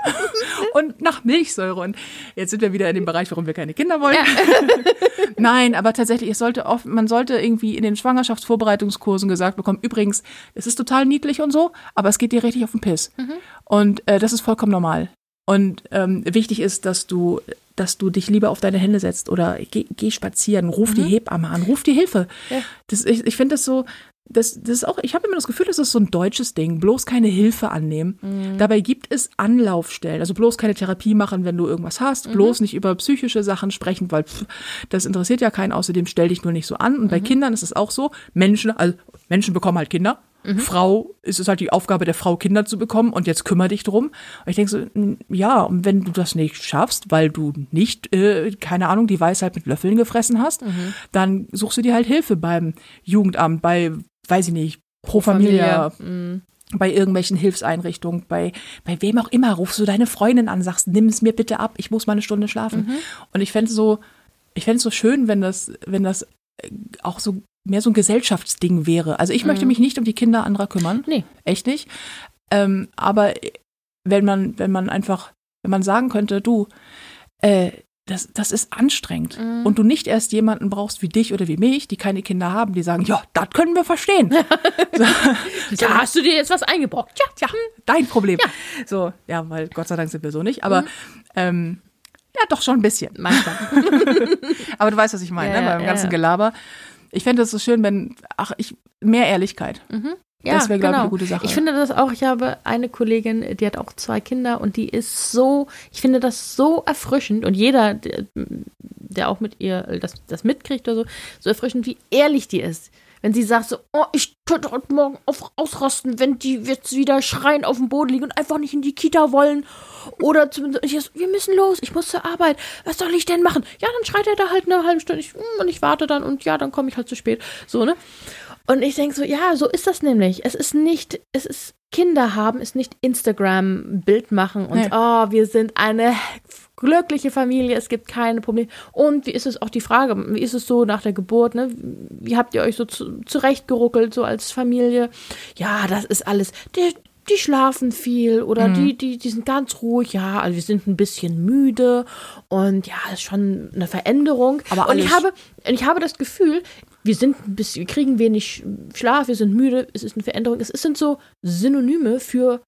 Und nach Milchsäure. Und jetzt sind wir wieder in dem Bereich, warum wir keine Kinder wollen. Nein, aber tatsächlich, es sollte oft, man sollte irgendwie in den Schwangerschaftsvorbereitungskursen gesagt bekommen, übrigens, es ist total niedlich und so, aber es geht dir richtig auf den Piss. Und äh, das ist vollkommen normal. Und ähm, wichtig ist, dass du, dass du dich lieber auf deine Hände setzt oder geh, geh spazieren, ruf die Hebamme an, ruf die Hilfe. Ja. Das, ich ich finde das so, das, das ist auch, ich habe immer das Gefühl, das ist so ein deutsches Ding, bloß keine Hilfe annehmen. Dabei gibt es Anlaufstellen, also bloß keine Therapie machen, wenn du irgendwas hast, bloß nicht über psychische Sachen sprechen, weil pff, das interessiert ja keinen, außerdem stell dich nur nicht so an. Und bei Kindern ist es auch so, Menschen, also Menschen bekommen halt Kinder. Frau, ist es halt die Aufgabe der Frau, Kinder zu bekommen und jetzt kümmere dich drum. Und ich denke so, mm, ja, und wenn du das nicht schaffst, weil du nicht, äh, keine Ahnung, die Weisheit mit Löffeln gefressen hast, dann suchst du dir halt Hilfe beim Jugendamt, bei, weiß ich nicht, Pro Familia, Mhm. bei irgendwelchen Hilfseinrichtungen, bei, bei wem auch immer, rufst du deine Freundin an, sagst, nimm es mir bitte ab, ich muss mal eine Stunde schlafen. Mhm. Und ich fände so, ich fände es so schön, wenn das, wenn das äh, auch so mehr so ein Gesellschaftsding wäre. Also ich möchte mich nicht um die Kinder anderer kümmern. Mhm. Nee. Echt nicht. Ähm, aber wenn man, wenn man einfach, wenn man sagen könnte, du, äh, das, das ist anstrengend. Mhm. Und du nicht erst jemanden brauchst wie dich oder wie mich, die keine Kinder haben, die sagen, ja, das können wir verstehen. so, Da hast du dir jetzt was eingebrockt. Ja. ja, dein Problem. So, ja, weil Gott sei Dank sind wir so nicht. Aber ähm, ja, doch schon ein bisschen. Manchmal. Aber du weißt, was ich meine, Ja, ne? beim ja, ganzen ja. Gelaber. Ich fände es so schön, wenn, ach, ich, mehr Ehrlichkeit. Ja, Das wäre, glaube ich, genau. eine gute Sache. Ich finde das auch, ich habe eine Kollegin, die hat auch zwei Kinder und die ist so, ich finde das so erfrischend und jeder, der, der auch mit ihr das, das mitkriegt oder so, so erfrischend, wie ehrlich die ist. Wenn sie sagt so, oh, ich könnte heute Morgen auf, ausrasten, wenn die jetzt wieder schreien auf dem Boden liegen und einfach nicht in die Kita wollen. Oder zumindest, ich so, wir müssen los, ich muss zur Arbeit. Was soll ich denn machen? Ja, dann schreit er da halt eine halbe Stunde ich, hm, und ich warte dann und ja, dann komme ich halt zu spät. So, ne? Und ich denke so, ja, so ist das nämlich. Es ist nicht, es ist, Kinder haben, ist nicht Instagram-Bild machen und Nee. oh, wir sind eine glückliche Familie, es gibt keine Probleme. Und wie ist es auch die Frage, wie ist es so nach der Geburt, ne? Wie habt ihr euch so zu, zurechtgeruckelt, so als Familie? Ja, das ist alles. Die, die schlafen viel oder Mhm. die, die, die sind ganz ruhig, ja, also wir sind ein bisschen müde und ja, ist schon eine Veränderung. Aber und ich habe, ich habe das Gefühl, wir sind ein bisschen, wir kriegen wenig Schlaf, wir sind müde, es ist eine Veränderung. Es sind so Synonyme für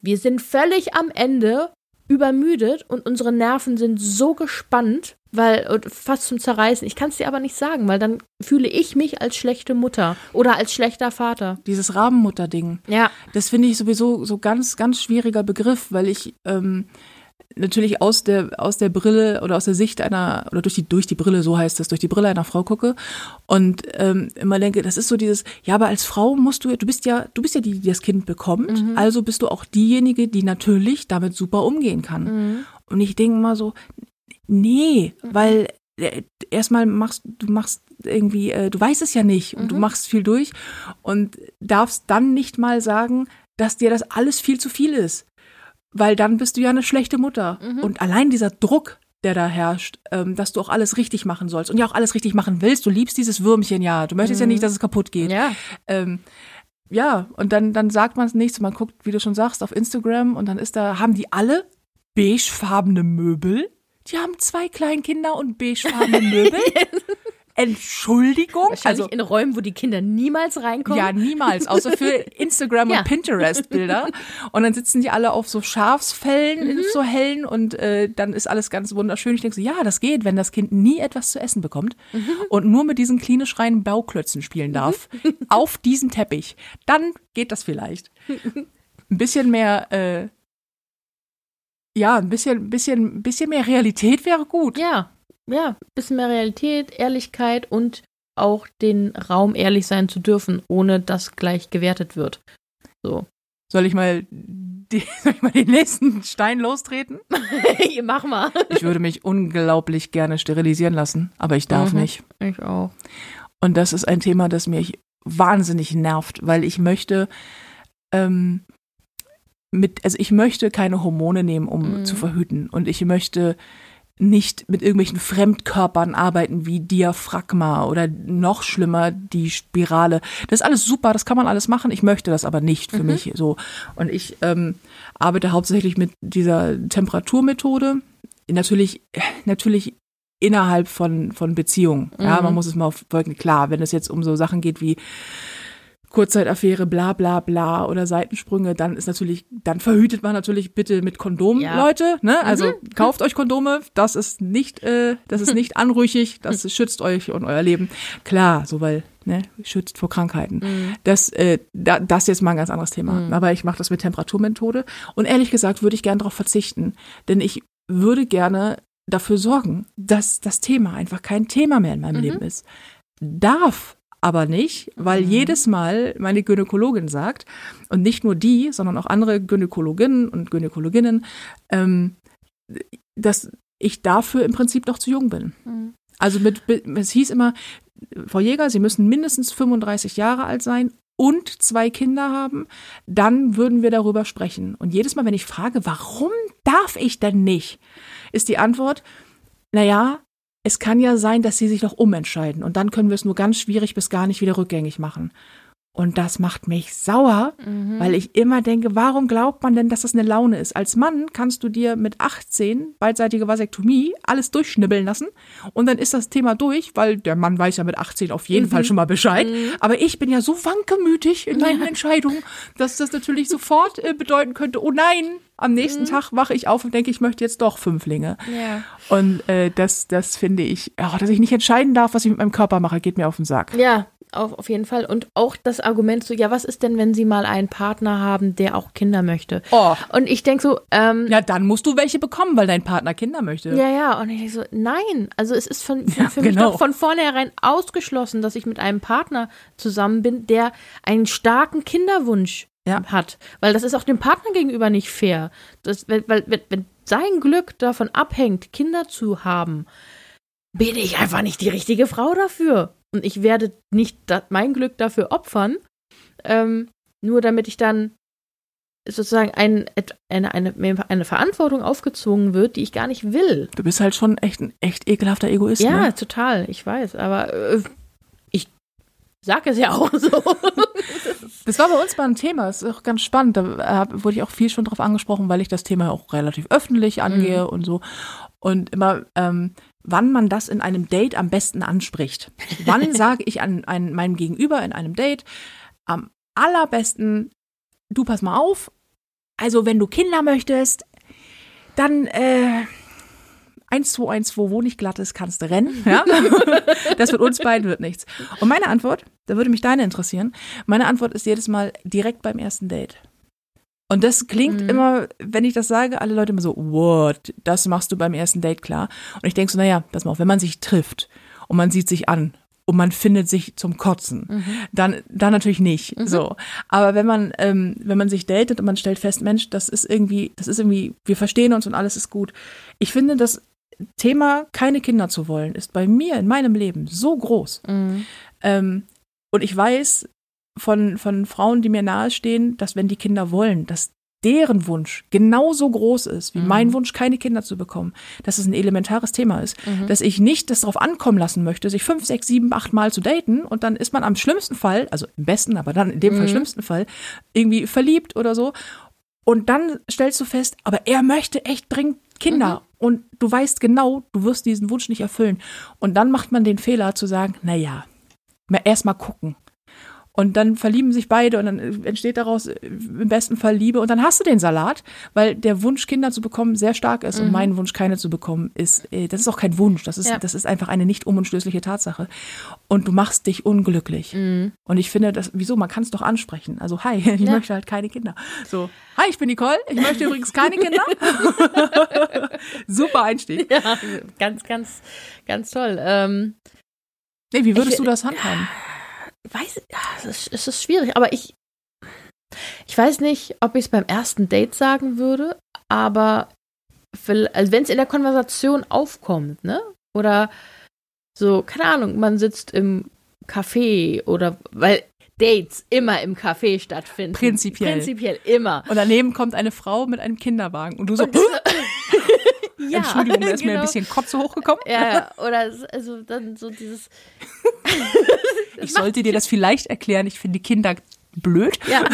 wir sind völlig am Ende übermüdet und unsere Nerven sind so gespannt, weil und fast zum Zerreißen. Ich kann es dir aber nicht sagen, weil dann fühle ich mich als schlechte Mutter oder als schlechter Vater. Dieses Rabenmutter-Ding. Ja. Das finde ich sowieso so ganz, ganz schwieriger Begriff, weil ich ähm, natürlich aus der, aus der Brille oder aus der Sicht einer, oder durch die, durch die Brille, so heißt das, durch die Brille einer Frau gucke und ähm, immer denke, das ist so dieses, ja, aber als Frau musst du, du bist ja, du bist ja die, die das Kind bekommt, also bist du auch diejenige, die natürlich damit super umgehen kann. Und ich denke mal so, nee, weil äh, erstmal machst du machst irgendwie, äh, du weißt es ja nicht und du machst viel durch und darfst dann nicht mal sagen, dass dir das alles viel zu viel ist. Weil dann bist du ja eine schlechte Mutter. Und allein dieser Druck, der da herrscht, ähm, dass du auch alles richtig machen sollst und ja auch alles richtig machen willst. Du liebst dieses Würmchen ja. Du möchtest ja nicht, dass es kaputt geht. Ja. Ähm, ja, und dann, dann sagt man es nichts. Man guckt, wie du schon sagst, auf Instagram und dann ist da, haben die alle beigefarbene Möbel? Die haben zwei Kleinkinder und beigefarbene Möbel? Entschuldigung? Wahrscheinlich Also, in Räumen, wo die Kinder niemals reinkommen. ja, niemals, außer für Instagram Ja. und Pinterest-Bilder. Und dann sitzen die alle auf so Schafsfällen, Mhm. in so hellen, und äh, dann ist alles ganz wunderschön. Ich denke so, ja, das geht, wenn das Kind nie etwas zu essen bekommt Mhm. und nur mit diesen klinisch reinen Bauklötzen spielen darf, auf diesen Teppich, dann geht das vielleicht. Ein bisschen mehr, äh, ja, ein bisschen, bisschen, bisschen mehr Realität wäre gut. Ja, ja, bisschen mehr Realität, Ehrlichkeit und auch den Raum ehrlich sein zu dürfen, ohne dass gleich gewertet wird. So. Soll ich mal, die, soll ich mal den nächsten Stein lostreten? Mach mal. Ich würde mich unglaublich gerne sterilisieren lassen, aber ich darf Mhm. nicht. Ich auch. Und das ist ein Thema, das mich wahnsinnig nervt, weil ich möchte ähm, mit, also ich möchte keine Hormone nehmen, um Mhm. zu verhüten. Und ich möchte nicht mit irgendwelchen Fremdkörpern arbeiten wie Diaphragma oder noch schlimmer die Spirale. Das ist alles super, das kann man alles machen. Ich möchte das aber nicht für Mhm. mich so. Und ich ähm, arbeite hauptsächlich mit dieser Temperaturmethode. Natürlich, natürlich innerhalb von, von Beziehungen. Ja, Mhm. man muss es mal auf Wolken. Klar, wenn es jetzt um so Sachen geht wie Kurzzeitaffäre, bla bla bla oder Seitensprünge, dann ist natürlich, dann verhütet man natürlich bitte mit Kondom, Ja. Leute. Ne? Also kauft euch Kondome, das ist nicht, äh, das ist nicht anrüchig, das schützt euch und euer Leben. Klar, so weil, ne, schützt vor Krankheiten. Das, äh, da, das ist jetzt mal ein ganz anderes Thema. Aber ich mache das mit Temperaturmethode. Und ehrlich gesagt würde ich gerne darauf verzichten. Denn ich würde gerne dafür sorgen, dass das Thema einfach kein Thema mehr in meinem Leben ist. Darf aber nicht, weil jedes Mal meine Gynäkologin sagt, und nicht nur die, sondern auch andere Gynäkologinnen und Gynäkologinnen, ähm, dass ich dafür im Prinzip noch zu jung bin. Mhm. Also mit, es hieß immer, Frau Jäger, Sie müssen mindestens 35 Jahre alt sein und zwei Kinder haben, dann würden wir darüber sprechen. Und jedes Mal, wenn ich frage, warum darf ich denn nicht, ist die Antwort, naja, es kann ja sein, dass sie sich noch umentscheiden und dann können wir es nur ganz schwierig bis gar nicht wieder rückgängig machen. Und das macht mich sauer, Mhm. weil ich immer denke, warum glaubt man denn, dass das eine Laune ist? Als Mann kannst du dir mit 18 beidseitige Vasektomie alles durchschnibbeln lassen und dann ist das Thema durch, weil der Mann weiß ja mit 18 auf jeden Fall schon mal Bescheid. Aber ich bin ja so wankelmütig in meinen Entscheidungen, dass das natürlich sofort äh, bedeuten könnte, oh nein, am nächsten Tag wache ich auf und denke, ich möchte jetzt doch Fünflinge. Ja. Und äh, das, das finde ich, oh, dass ich nicht entscheiden darf, was ich mit meinem Körper mache, geht mir auf den Sack. Ja, auf, auf jeden Fall. Und auch das Argument so, ja, was ist denn, wenn Sie mal einen Partner haben, der auch Kinder möchte? Oh. Und ich denke so, ähm, Ja, dann musst du welche bekommen, weil dein Partner Kinder möchte. Ja, ja, und ich denk so, nein, also es ist von, für, Ja, für mich genau. doch von vornherein ausgeschlossen, dass ich mit einem Partner zusammen bin, der einen starken Kinderwunsch Ja. hat. Weil das ist auch dem Partner gegenüber nicht fair. Das, weil, weil, wenn sein Glück davon abhängt, Kinder zu haben, bin ich einfach nicht die richtige Frau dafür. Und ich werde nicht mein Glück dafür opfern, ähm, nur damit ich dann sozusagen ein, eine, eine, eine Verantwortung aufgezwungen wird, die ich gar nicht will. Du bist halt schon echt ein echt ekelhafter Egoist. Ja, Ne? total, ich weiß, aber äh, ich sage es ja auch so. Das war bei uns mal ein Thema. Das ist auch ganz spannend. Da äh, wurde ich auch viel schon drauf angesprochen, weil ich das Thema auch relativ öffentlich angehe und so. Und immer, ähm, wann man das in einem Date am besten anspricht. Wann sage ich an, an meinem Gegenüber in einem Date am allerbesten, du pass mal auf, also wenn du Kinder möchtest, dann äh, 1212, wo nicht glatt ist, kannst du rennen. Ja? Das mit uns beiden wird nichts. Und meine Antwort, da würde mich deine interessieren, meine Antwort ist jedes Mal direkt beim ersten Date. Und das klingt Mhm. immer, wenn ich das sage, alle Leute immer so, what, das machst du beim ersten Date klar. Und ich denke so, naja, pass mal auf, wenn man sich trifft und man sieht sich an und man findet sich zum Kotzen, dann, dann natürlich nicht. So. Aber wenn man, ähm, wenn man sich datet und man stellt fest, Mensch, das ist irgendwie, das ist irgendwie, wir verstehen uns und alles ist gut. Ich finde, das Thema, keine Kinder zu wollen, ist bei mir in meinem Leben so groß. Mhm. Ähm, und ich weiß von, von Frauen, die mir nahestehen, dass wenn die Kinder wollen, dass deren Wunsch genauso groß ist wie mein Wunsch, keine Kinder zu bekommen, dass es ein elementares Thema ist, dass ich nicht das darauf ankommen lassen möchte, sich fünf, sechs, sieben, acht Mal zu daten und dann ist man am schlimmsten Fall, also im besten, aber dann in dem Fall schlimmsten Fall, irgendwie verliebt oder so. Und dann stellst du fest, aber er möchte echt dringend Kinder. Und du weißt genau, du wirst diesen Wunsch nicht erfüllen. Und dann macht man den Fehler zu sagen, na ja, erst mal gucken. Und dann verlieben sich beide und dann entsteht daraus äh, im besten Fall Liebe. Und dann hast du den Salat, weil der Wunsch, Kinder zu bekommen, sehr stark ist. Und mein Wunsch, keine zu bekommen, ist, äh, das ist auch kein Wunsch. Das ist, Ja. das ist einfach eine nicht unumstößliche Tatsache. Und du machst dich unglücklich. Und ich finde, das, wieso? Man kann es doch ansprechen. Also, hi, ich Ja. möchte halt keine Kinder. So, hi, ich bin Nicole. Ich möchte übrigens keine Kinder. Super Einstieg. Ja, ganz, ganz, ganz toll. Ähm, Nee, wie würdest Ich- du das handhaben? Weiß, es ist, ist schwierig, aber ich, ich weiß nicht, ob ich es beim ersten Date sagen würde, aber also wenn es in der Konversation aufkommt, ne? Oder so, keine Ahnung, man sitzt im Café oder weil Dates immer im Café stattfinden. Prinzipiell. Prinzipiell immer. Und daneben kommt eine Frau mit einem Kinderwagen und du so, Ja, Entschuldigung, da ist mir ein genau. bisschen Kotze hochgekommen. Ja, ja, oder also dann so dieses Ich sollte dir das vielleicht erklären. Ich finde Kinder blöd. Ja,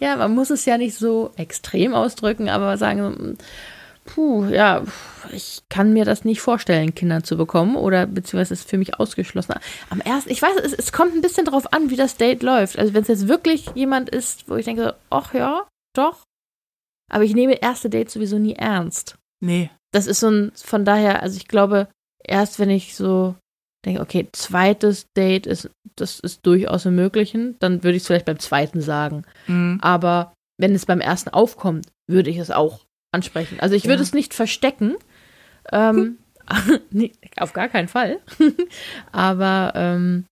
ja, man muss es ja nicht so extrem ausdrücken, aber sagen, so, puh, ja, ich kann mir das nicht vorstellen, Kinder zu bekommen oder beziehungsweise ist für mich ausgeschlossen. Am ersten, ich weiß, es, es kommt ein bisschen drauf an, wie das Date läuft. Also wenn es jetzt wirklich jemand ist, wo ich denke, ach ja, doch, aber ich nehme erste Dates sowieso nie ernst. Nee. Das ist so ein, von daher, also ich glaube, erst wenn ich so denke, okay, zweites Date ist, das ist durchaus im Möglichen, dann würde ich es vielleicht beim zweiten sagen. Mhm. Aber wenn es beim ersten aufkommt, würde ich es auch ansprechen. Also ich würde Ja. es nicht verstecken. Ähm, nee, auf gar keinen Fall. Aber ähm,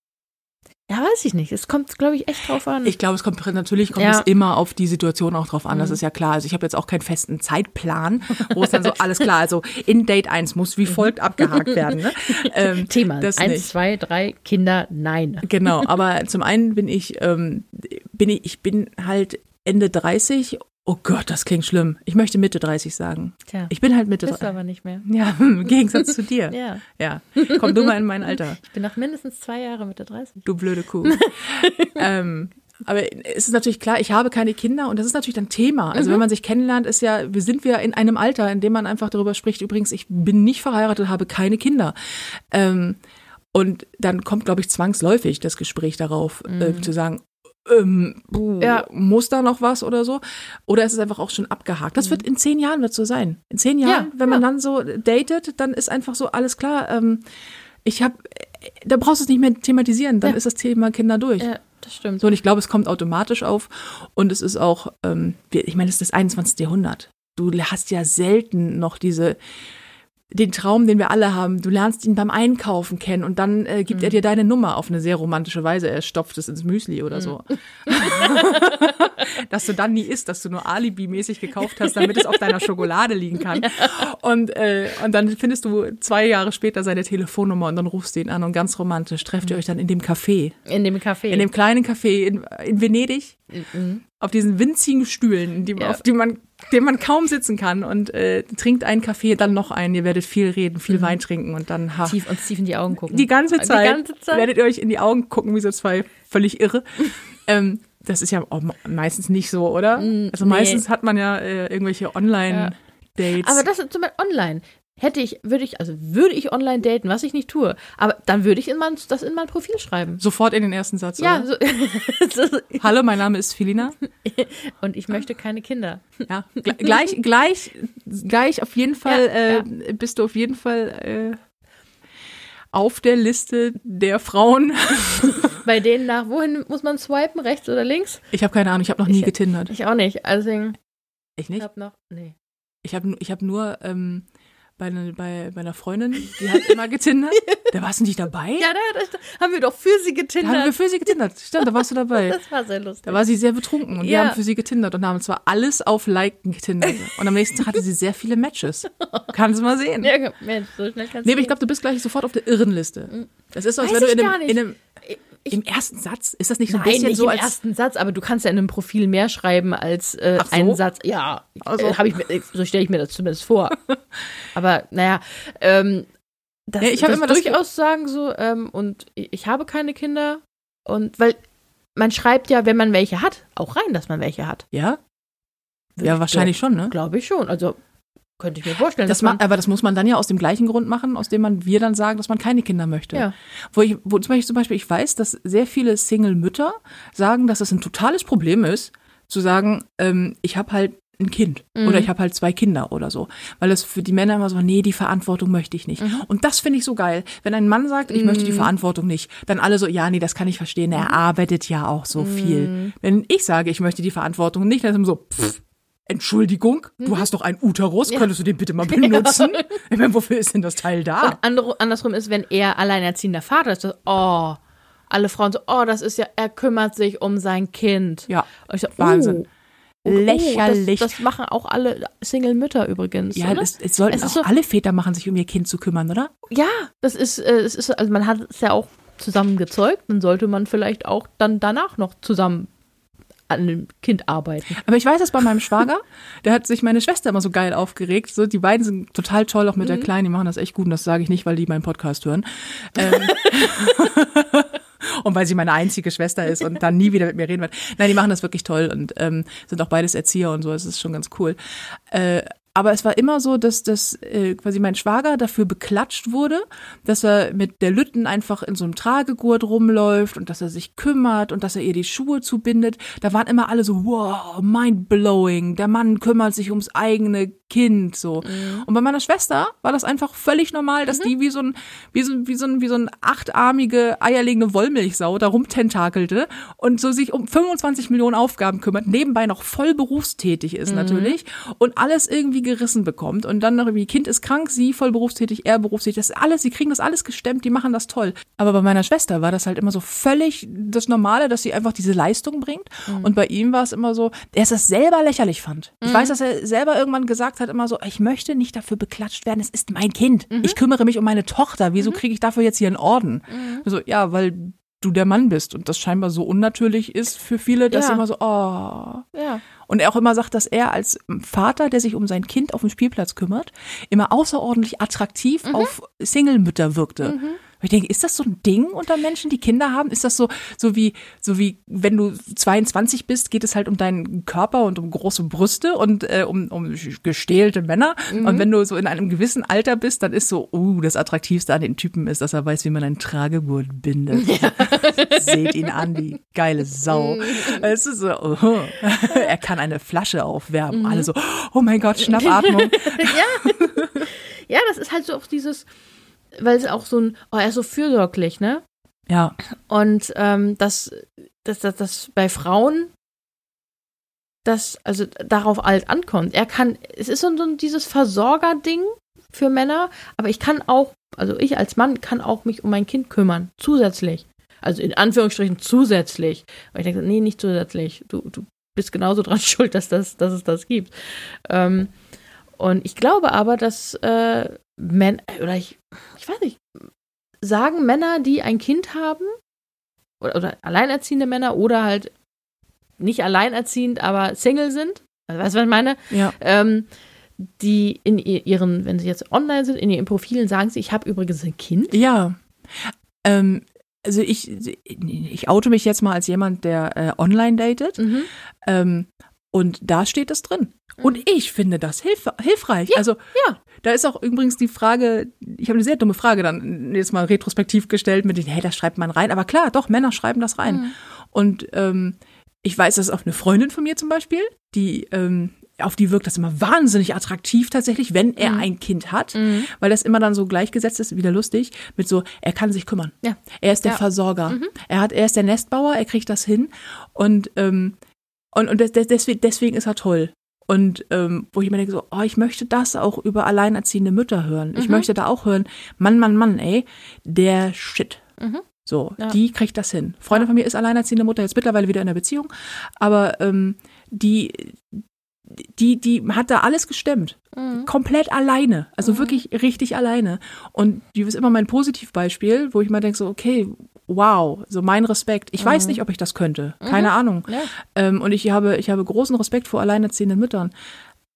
ja, weiß ich nicht. Es kommt, glaube ich, echt drauf an. Ich glaube, es kommt natürlich kommt Ja. es immer auf die Situation auch drauf an. Das Mhm. ist ja klar. Also ich habe jetzt auch keinen festen Zeitplan, wo es dann so alles klar. Also in Date 1 muss wie folgt abgehakt werden. Ne? Ähm, Thema. das Eins, nicht. zwei, drei, Kinder, nein. Genau, aber zum einen bin ich, ähm, bin ich, ich bin halt Ende 30. Oh Gott, das klingt schlimm. Ich möchte Mitte 30 sagen. Tja, Ich bin halt Mitte bist du 30. aber nicht mehr. Ja, im Gegensatz zu dir. Ja, Ja. Komm du mal in mein Alter. ich bin noch mindestens zwei Jahre Mitte 30. Du blöde Kuh. ähm, aber es ist natürlich klar, ich habe keine Kinder und das ist natürlich ein Thema. Also wenn man sich kennenlernt, ist ja, wir sind wir in einem Alter, in dem man einfach darüber spricht, übrigens, ich bin nicht verheiratet, habe keine Kinder. Ähm, und dann kommt, glaube ich, zwangsläufig das Gespräch darauf, äh, zu sagen, ähm, puh, Ja. muss da noch was oder so? Oder ist es einfach auch schon abgehakt? Das wird in zehn Jahren wird so sein. In zehn Jahren, Ja, wenn man ja. dann so datet, dann ist einfach so alles klar. Ähm, ich habe, da brauchst du es nicht mehr thematisieren. Dann ist das Thema Kinder durch. Ja, das stimmt. So, und ich glaube, es kommt automatisch auf. Und es ist auch, ähm, ich meine, es ist das 21. Jahrhundert. Du hast ja selten noch diese, den Traum, den wir alle haben. Du lernst ihn beim Einkaufen kennen und dann äh, gibt er dir deine Nummer auf eine sehr romantische Weise. Er stopft es ins Müsli oder so. dass du dann nie isst, dass du nur Alibi-mäßig gekauft hast, damit es auf deiner Schokolade liegen kann. Und, äh, und dann findest du zwei Jahre später seine Telefonnummer und dann rufst du ihn an und ganz romantisch trefft ihr euch dann in dem Café. In dem Café. In dem kleinen Café in, in Venedig, Mhm. auf diesen winzigen Stühlen, die, Ja. auf die man, dem man kaum sitzen kann und äh, trinkt einen Kaffee, dann noch einen. Ihr werdet viel reden, viel Wein trinken und dann ha, tief, uns tief in die Augen gucken. die ganze Zeit, Die ganze Zeit. werdet ihr euch in die Augen gucken, wie so zwei völlig irre. ähm, das ist ja auch meistens nicht so, oder? Also Mm, nee. meistens hat man ja äh, irgendwelche Online-Dates. Aber das ist zum Beispiel online. Hätte ich, würde ich, also würde ich online daten, was ich nicht tue, aber dann würde ich in mein, das in mein Profil schreiben. Sofort in den ersten Satz. Ja, oder? so, Hallo, mein Name ist Filina. und ich möchte keine Kinder. Ja, gle- gleich, gleich, gleich auf jeden Fall Ja, äh, bist du auf jeden Fall äh, auf der Liste der Frauen. Bei denen nach, wohin muss man swipen, rechts oder links? Ich habe keine Ahnung, ich habe noch nie Ich- getindert. Ich auch nicht. Also, ich Ich nicht? habe noch, nee. Ich habe ich hab nur ähm, bei, ne, bei, bei einer Freundin, die hat immer getindert. Da warst du nicht dabei? Ja, da, da, haben wir doch für sie da haben wir getindert. für sie getindert. Stimmt, da warst du dabei. Das war sehr lustig. Da war sie sehr betrunken und wir Ja. haben für sie getindert und haben zwar alles auf Liken getindert. Und am nächsten Tag hatte sie sehr viele Matches. Kannst du mal sehen. ja, Mensch, so schnell kannst Nee, du aber ich glaube, du bist gleich sofort auf der Irrenliste. Das ist so, als Weiß wenn du in einem, in einem ich, Im ersten Satz? Ist das nicht so ein Nein, bisschen nicht so im als. ersten Satz, aber du kannst ja in einem Profil mehr schreiben als äh, Ach so? einen Satz. Ja, Also. äh, ich mir, so stelle ich mir das zumindest vor. aber naja, ähm, das, Ja, ich hab das immer durchaus sagen so, ähm, und ich, ich habe keine Kinder. Und weil man schreibt ja, wenn man welche hat, auch rein, dass man welche hat. Ja? Ja, wahrscheinlich schon, ne? Glaube ich schon. Also könnte ich mir vorstellen, Das dass man. ma aber das muss man dann ja aus dem gleichen Grund machen, aus dem man wir dann sagen, dass man keine Kinder möchte. Ja. Wo ich, wo zum Beispiel, zum Beispiel ich weiß, dass sehr viele Single-Mütter sagen, dass es ein totales Problem ist, zu sagen, ähm, ich habe halt ein Kind Mhm. oder ich habe halt zwei Kinder oder so. Weil es für die Männer immer so, nee, die Verantwortung möchte ich nicht. Mhm. Und das finde ich so geil. Wenn ein Mann sagt, ich möchte die Verantwortung nicht, dann alle so, ja, nee, das kann ich verstehen. Mhm. Er arbeitet ja auch so viel. Wenn ich sage, ich möchte die Verantwortung nicht, dann ist immer so, pff, Entschuldigung, du Mhm. hast doch einen Uterus, könntest du den bitte mal benutzen? Ich meine, wofür ist denn das Teil da? Und andersrum ist, wenn er alleinerziehender Vater ist, das, oh, alle Frauen so, oh, das ist ja, er kümmert sich um sein Kind. Ja, so, Wahnsinn. Oh, oh, Lächerlich. Das, das machen auch alle Single-Mütter übrigens. Ja, oder? es, es sollten Es auch so- alle Väter machen, sich um ihr Kind zu kümmern, oder? ja, das ist, äh, es ist, also man hat es ja auch zusammen gezeugt, dann sollte man vielleicht auch dann danach noch zusammen an dem Kind arbeiten. Aber ich weiß das bei meinem Schwager, der hat sich meine Schwester immer so geil aufgeregt. So, die beiden sind total toll, auch mit Mhm. der Kleinen, die machen das echt gut und das sage ich nicht, weil die meinen Podcast hören. Ähm, und weil sie meine einzige Schwester ist und dann nie wieder mit mir reden wird. Nein, die machen das wirklich toll und ähm, sind auch beides Erzieher und so, es ist schon ganz cool. Äh, aber es war immer so, dass dass äh, quasi mein Schwager dafür beklatscht wurde, dass er mit der Lütten einfach in so einem Tragegurt rumläuft und dass er sich kümmert und dass er ihr die Schuhe zubindet. Da waren immer alle so, wow, mind blowing. Der Mann kümmert sich ums eigene Kind so. Und bei meiner Schwester war das einfach völlig normal, dass die wie so ein wie so wie so ein wie so ein achtarmige eierlegende Wollmilchsau da rumtentakelte und so sich um 25 Millionen Aufgaben kümmert, nebenbei noch voll berufstätig ist natürlich und alles irgendwie gerissen bekommt und dann noch irgendwie Kind ist krank, sie voll berufstätig, er berufstätig, das ist alles, sie kriegen das alles gestemmt, die machen das toll. Aber bei meiner Schwester war das halt immer so völlig das Normale, dass sie einfach diese Leistung bringt und bei ihm war es immer so, er es das selber lächerlich fand. Ich weiß, dass er selber irgendwann gesagt hat immer so, ich möchte nicht dafür beklatscht werden, es ist mein Kind. Ich kümmere mich um meine Tochter, wieso kriege ich dafür jetzt hier einen Orden? Also ja, weil du der Mann bist und das scheinbar so unnatürlich ist für viele, dass Ja. immer so, oh, Ja. und er auch immer sagt, dass er als Vater, der sich um sein Kind auf dem Spielplatz kümmert, immer außerordentlich attraktiv auf Single-Mütter wirkte. Und Ich denke, ist das so ein Ding unter Menschen, die Kinder haben? Ist das so, so wie, so wie, wenn du 22 bist, geht es halt um deinen Körper und um große Brüste und äh, um, um gestählte Männer. Und wenn du so in einem gewissen Alter bist, dann ist so, uh, das Attraktivste an den Typen ist, dass er weiß, wie man einen Tragegurt bindet. Seht ihn an, die geile Sau. Es ist so, oh. er kann eine Flasche aufwärmen. Alle so, oh mein Gott, Schnappatmung. Ja, das ist halt so auch dieses, weil es auch so ein, oh, er ist so fürsorglich, ne? Ja, Und ähm, das, das, das, das bei Frauen, das, also darauf alt ankommt. Er kann, es ist so, so dieses Versorger-Ding für Männer, aber ich kann auch, also ich als Mann kann auch mich um mein Kind kümmern, zusätzlich. Also in Anführungsstrichen zusätzlich. Weil ich denke, nee, nicht zusätzlich. Du, du bist genauso dran schuld, dass, das, dass es das gibt. Ähm, und ich glaube aber, dass äh, Männer, oder ich, ich weiß nicht, sagen Männer, die ein Kind haben, oder, oder alleinerziehende Männer oder halt nicht alleinerziehend, aber Single sind, also, weißt du, was ich meine? ja. Ähm, die in ihr- ihren, wenn sie jetzt online sind, in ihren Profilen sagen sie, ich habe übrigens ein Kind. Ja. Ähm, also ich, ich oute mich jetzt mal als jemand, der äh, online datet. Mhm. Ähm, und da steht es drin. Und ich finde das hilf hilfreich. also ja. da ist auch übrigens die Frage, ich habe eine sehr dumme Frage dann jetzt mal retrospektiv gestellt mit den, hey, das schreibt man rein. Aber klar, doch, Männer schreiben das rein. Und ähm, ich weiß, dass auch eine Freundin von mir zum Beispiel, die ähm, auf die wirkt das immer wahnsinnig attraktiv tatsächlich, wenn er ein Kind hat, weil das immer dann so gleichgesetzt ist, wieder lustig, mit so, er kann sich kümmern. Ja. Er ist der Ja. Versorger. Er hat, er ist der Nestbauer, er kriegt das hin und ähm, und, und des- des- deswegen, deswegen ist er toll. Und ähm, wo ich mir denke, so, oh, ich möchte das auch über alleinerziehende Mütter hören. Ich möchte da auch hören, Mann, Mann, Mann, ey, der Shit. So, Ja. die kriegt das hin. Freundin von mir ist alleinerziehende Mutter, jetzt mittlerweile wieder in der Beziehung, aber ähm, die, die, die hat da alles gestemmt. Komplett alleine. Also wirklich richtig alleine. Und die ist immer mein Positivbeispiel, wo ich mal denke, so, okay, wow, so mein Respekt. Ich weiß nicht, ob ich das könnte. Keine Ahnung. Ja. Ähm, und ich habe, ich habe großen Respekt vor alleinerziehenden Müttern.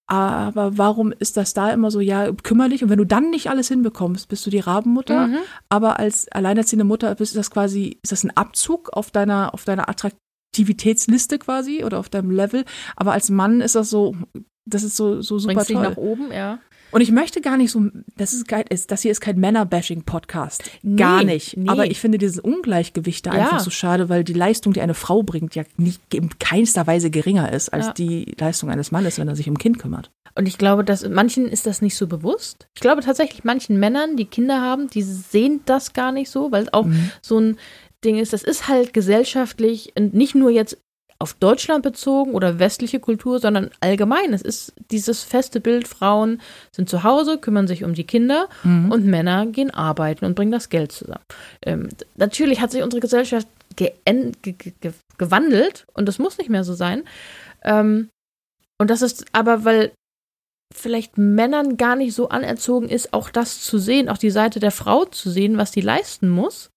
Aber warum ist das da immer so, ja, kümmer dich und wenn du dann nicht alles hinbekommst, bist du die Rabenmutter. Mhm. Aber als alleinerziehende Mutter ist das quasi, ist das ein Abzug auf deiner, auf deiner Attraktivitätsliste quasi oder auf deinem Level. Aber als Mann ist das so, das ist so, so super Bringst toll. nach oben, ja. Und ich möchte gar nicht so, das ist geil, ist, das hier ist kein Männer-Bashing-Podcast. Gar Nee, nicht. nee. Aber ich finde dieses Ungleichgewicht da Ja. einfach so schade, weil die Leistung, die eine Frau bringt, ja nicht in keinster Weise geringer ist als Ja. die Leistung eines Mannes, wenn er sich um Kind kümmert. Und ich glaube, dass manchen ist das nicht so bewusst. Ich glaube tatsächlich, manchen Männern, die Kinder haben, die sehen das gar nicht so, weil es auch so ein Ding ist. Das ist halt gesellschaftlich und nicht nur jetzt auf Deutschland bezogen oder westliche Kultur, sondern allgemein. Es ist dieses feste Bild, Frauen sind zu Hause, kümmern sich um die Kinder und Männer gehen arbeiten und bringen das Geld zusammen. Ähm, natürlich hat sich unsere Gesellschaft ge ge ge gewandelt und das muss nicht mehr so sein. Ähm, und das ist aber, weil vielleicht Männern gar nicht so anerzogen ist, auch das zu sehen, auch die Seite der Frau zu sehen, was die leisten muss.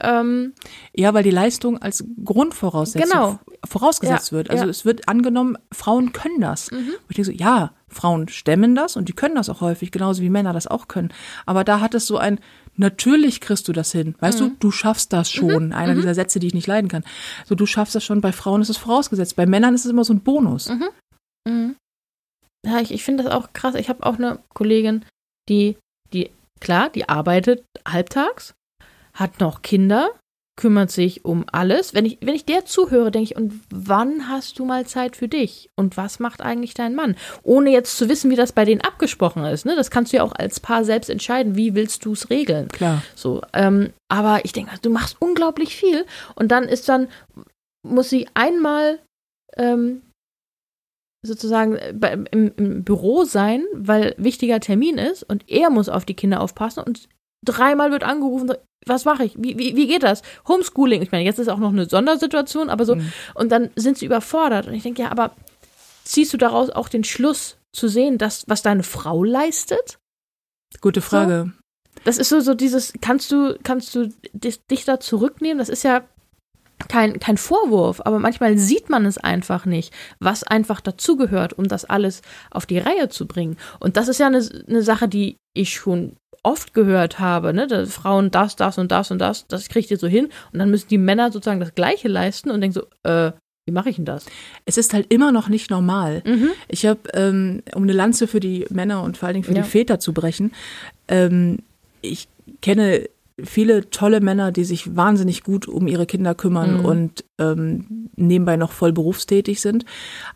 Ähm, Ja, weil die Leistung als Grundvoraussetzung Genau. vorausgesetzt Ja, wird. Also ja. es wird angenommen, Frauen können das. Und ich denke so, ja, Frauen stemmen das und die können das auch häufig, genauso wie Männer das auch können. Aber da hat es so ein, natürlich kriegst du das hin. Weißt Mhm. du, du schaffst das schon. Einer dieser Sätze, die ich nicht leiden kann. So, du schaffst das schon. Bei Frauen ist es vorausgesetzt. Bei Männern ist es immer so ein Bonus. Mhm. Ja, ich, ich finde das auch krass. Ich habe auch eine Kollegin, die, die, klar, die arbeitet halbtags, hat noch Kinder, kümmert sich um alles. Wenn ich, wenn ich der zuhöre, denke ich, und wann hast du mal Zeit für dich? Und was macht eigentlich dein Mann? Ohne jetzt zu wissen, wie das bei denen abgesprochen ist. Ne? Das kannst du ja auch als Paar selbst entscheiden. Wie willst du es regeln? Klar. So, ähm, aber ich denke, du machst unglaublich viel und dann ist dann, muss sie einmal ähm, sozusagen äh, im, im Büro sein, weil wichtiger Termin ist und er muss auf die Kinder aufpassen und dreimal wird angerufen, so, was mache ich? Wie, wie, wie geht das? Homeschooling, ich meine, jetzt ist auch noch eine Sondersituation, aber so, Mhm. und dann sind sie überfordert und ich denke, ja, aber ziehst du daraus auch den Schluss zu sehen, dass, was deine Frau leistet? Gute Frage. Das ist so, so dieses, kannst du, kannst du dich da zurücknehmen? Das ist ja kein, kein Vorwurf, aber manchmal sieht man es einfach nicht, was einfach dazugehört, um das alles auf die Reihe zu bringen. Und das ist ja eine, eine Sache, die ich schon oft gehört habe, ne? Dass Frauen das, das und das und das, das kriegt ihr so hin. Und dann müssen die Männer sozusagen das Gleiche leisten und denken so, äh, wie mache ich denn das? Es ist halt immer noch nicht normal. Mhm. Ich habe, ähm, um eine Lanze für die Männer und vor allen Dingen für Ja. die Väter zu brechen, ähm, ich kenne viele tolle Männer, die sich wahnsinnig gut um ihre Kinder kümmern Mhm. und ähm, nebenbei noch voll berufstätig sind,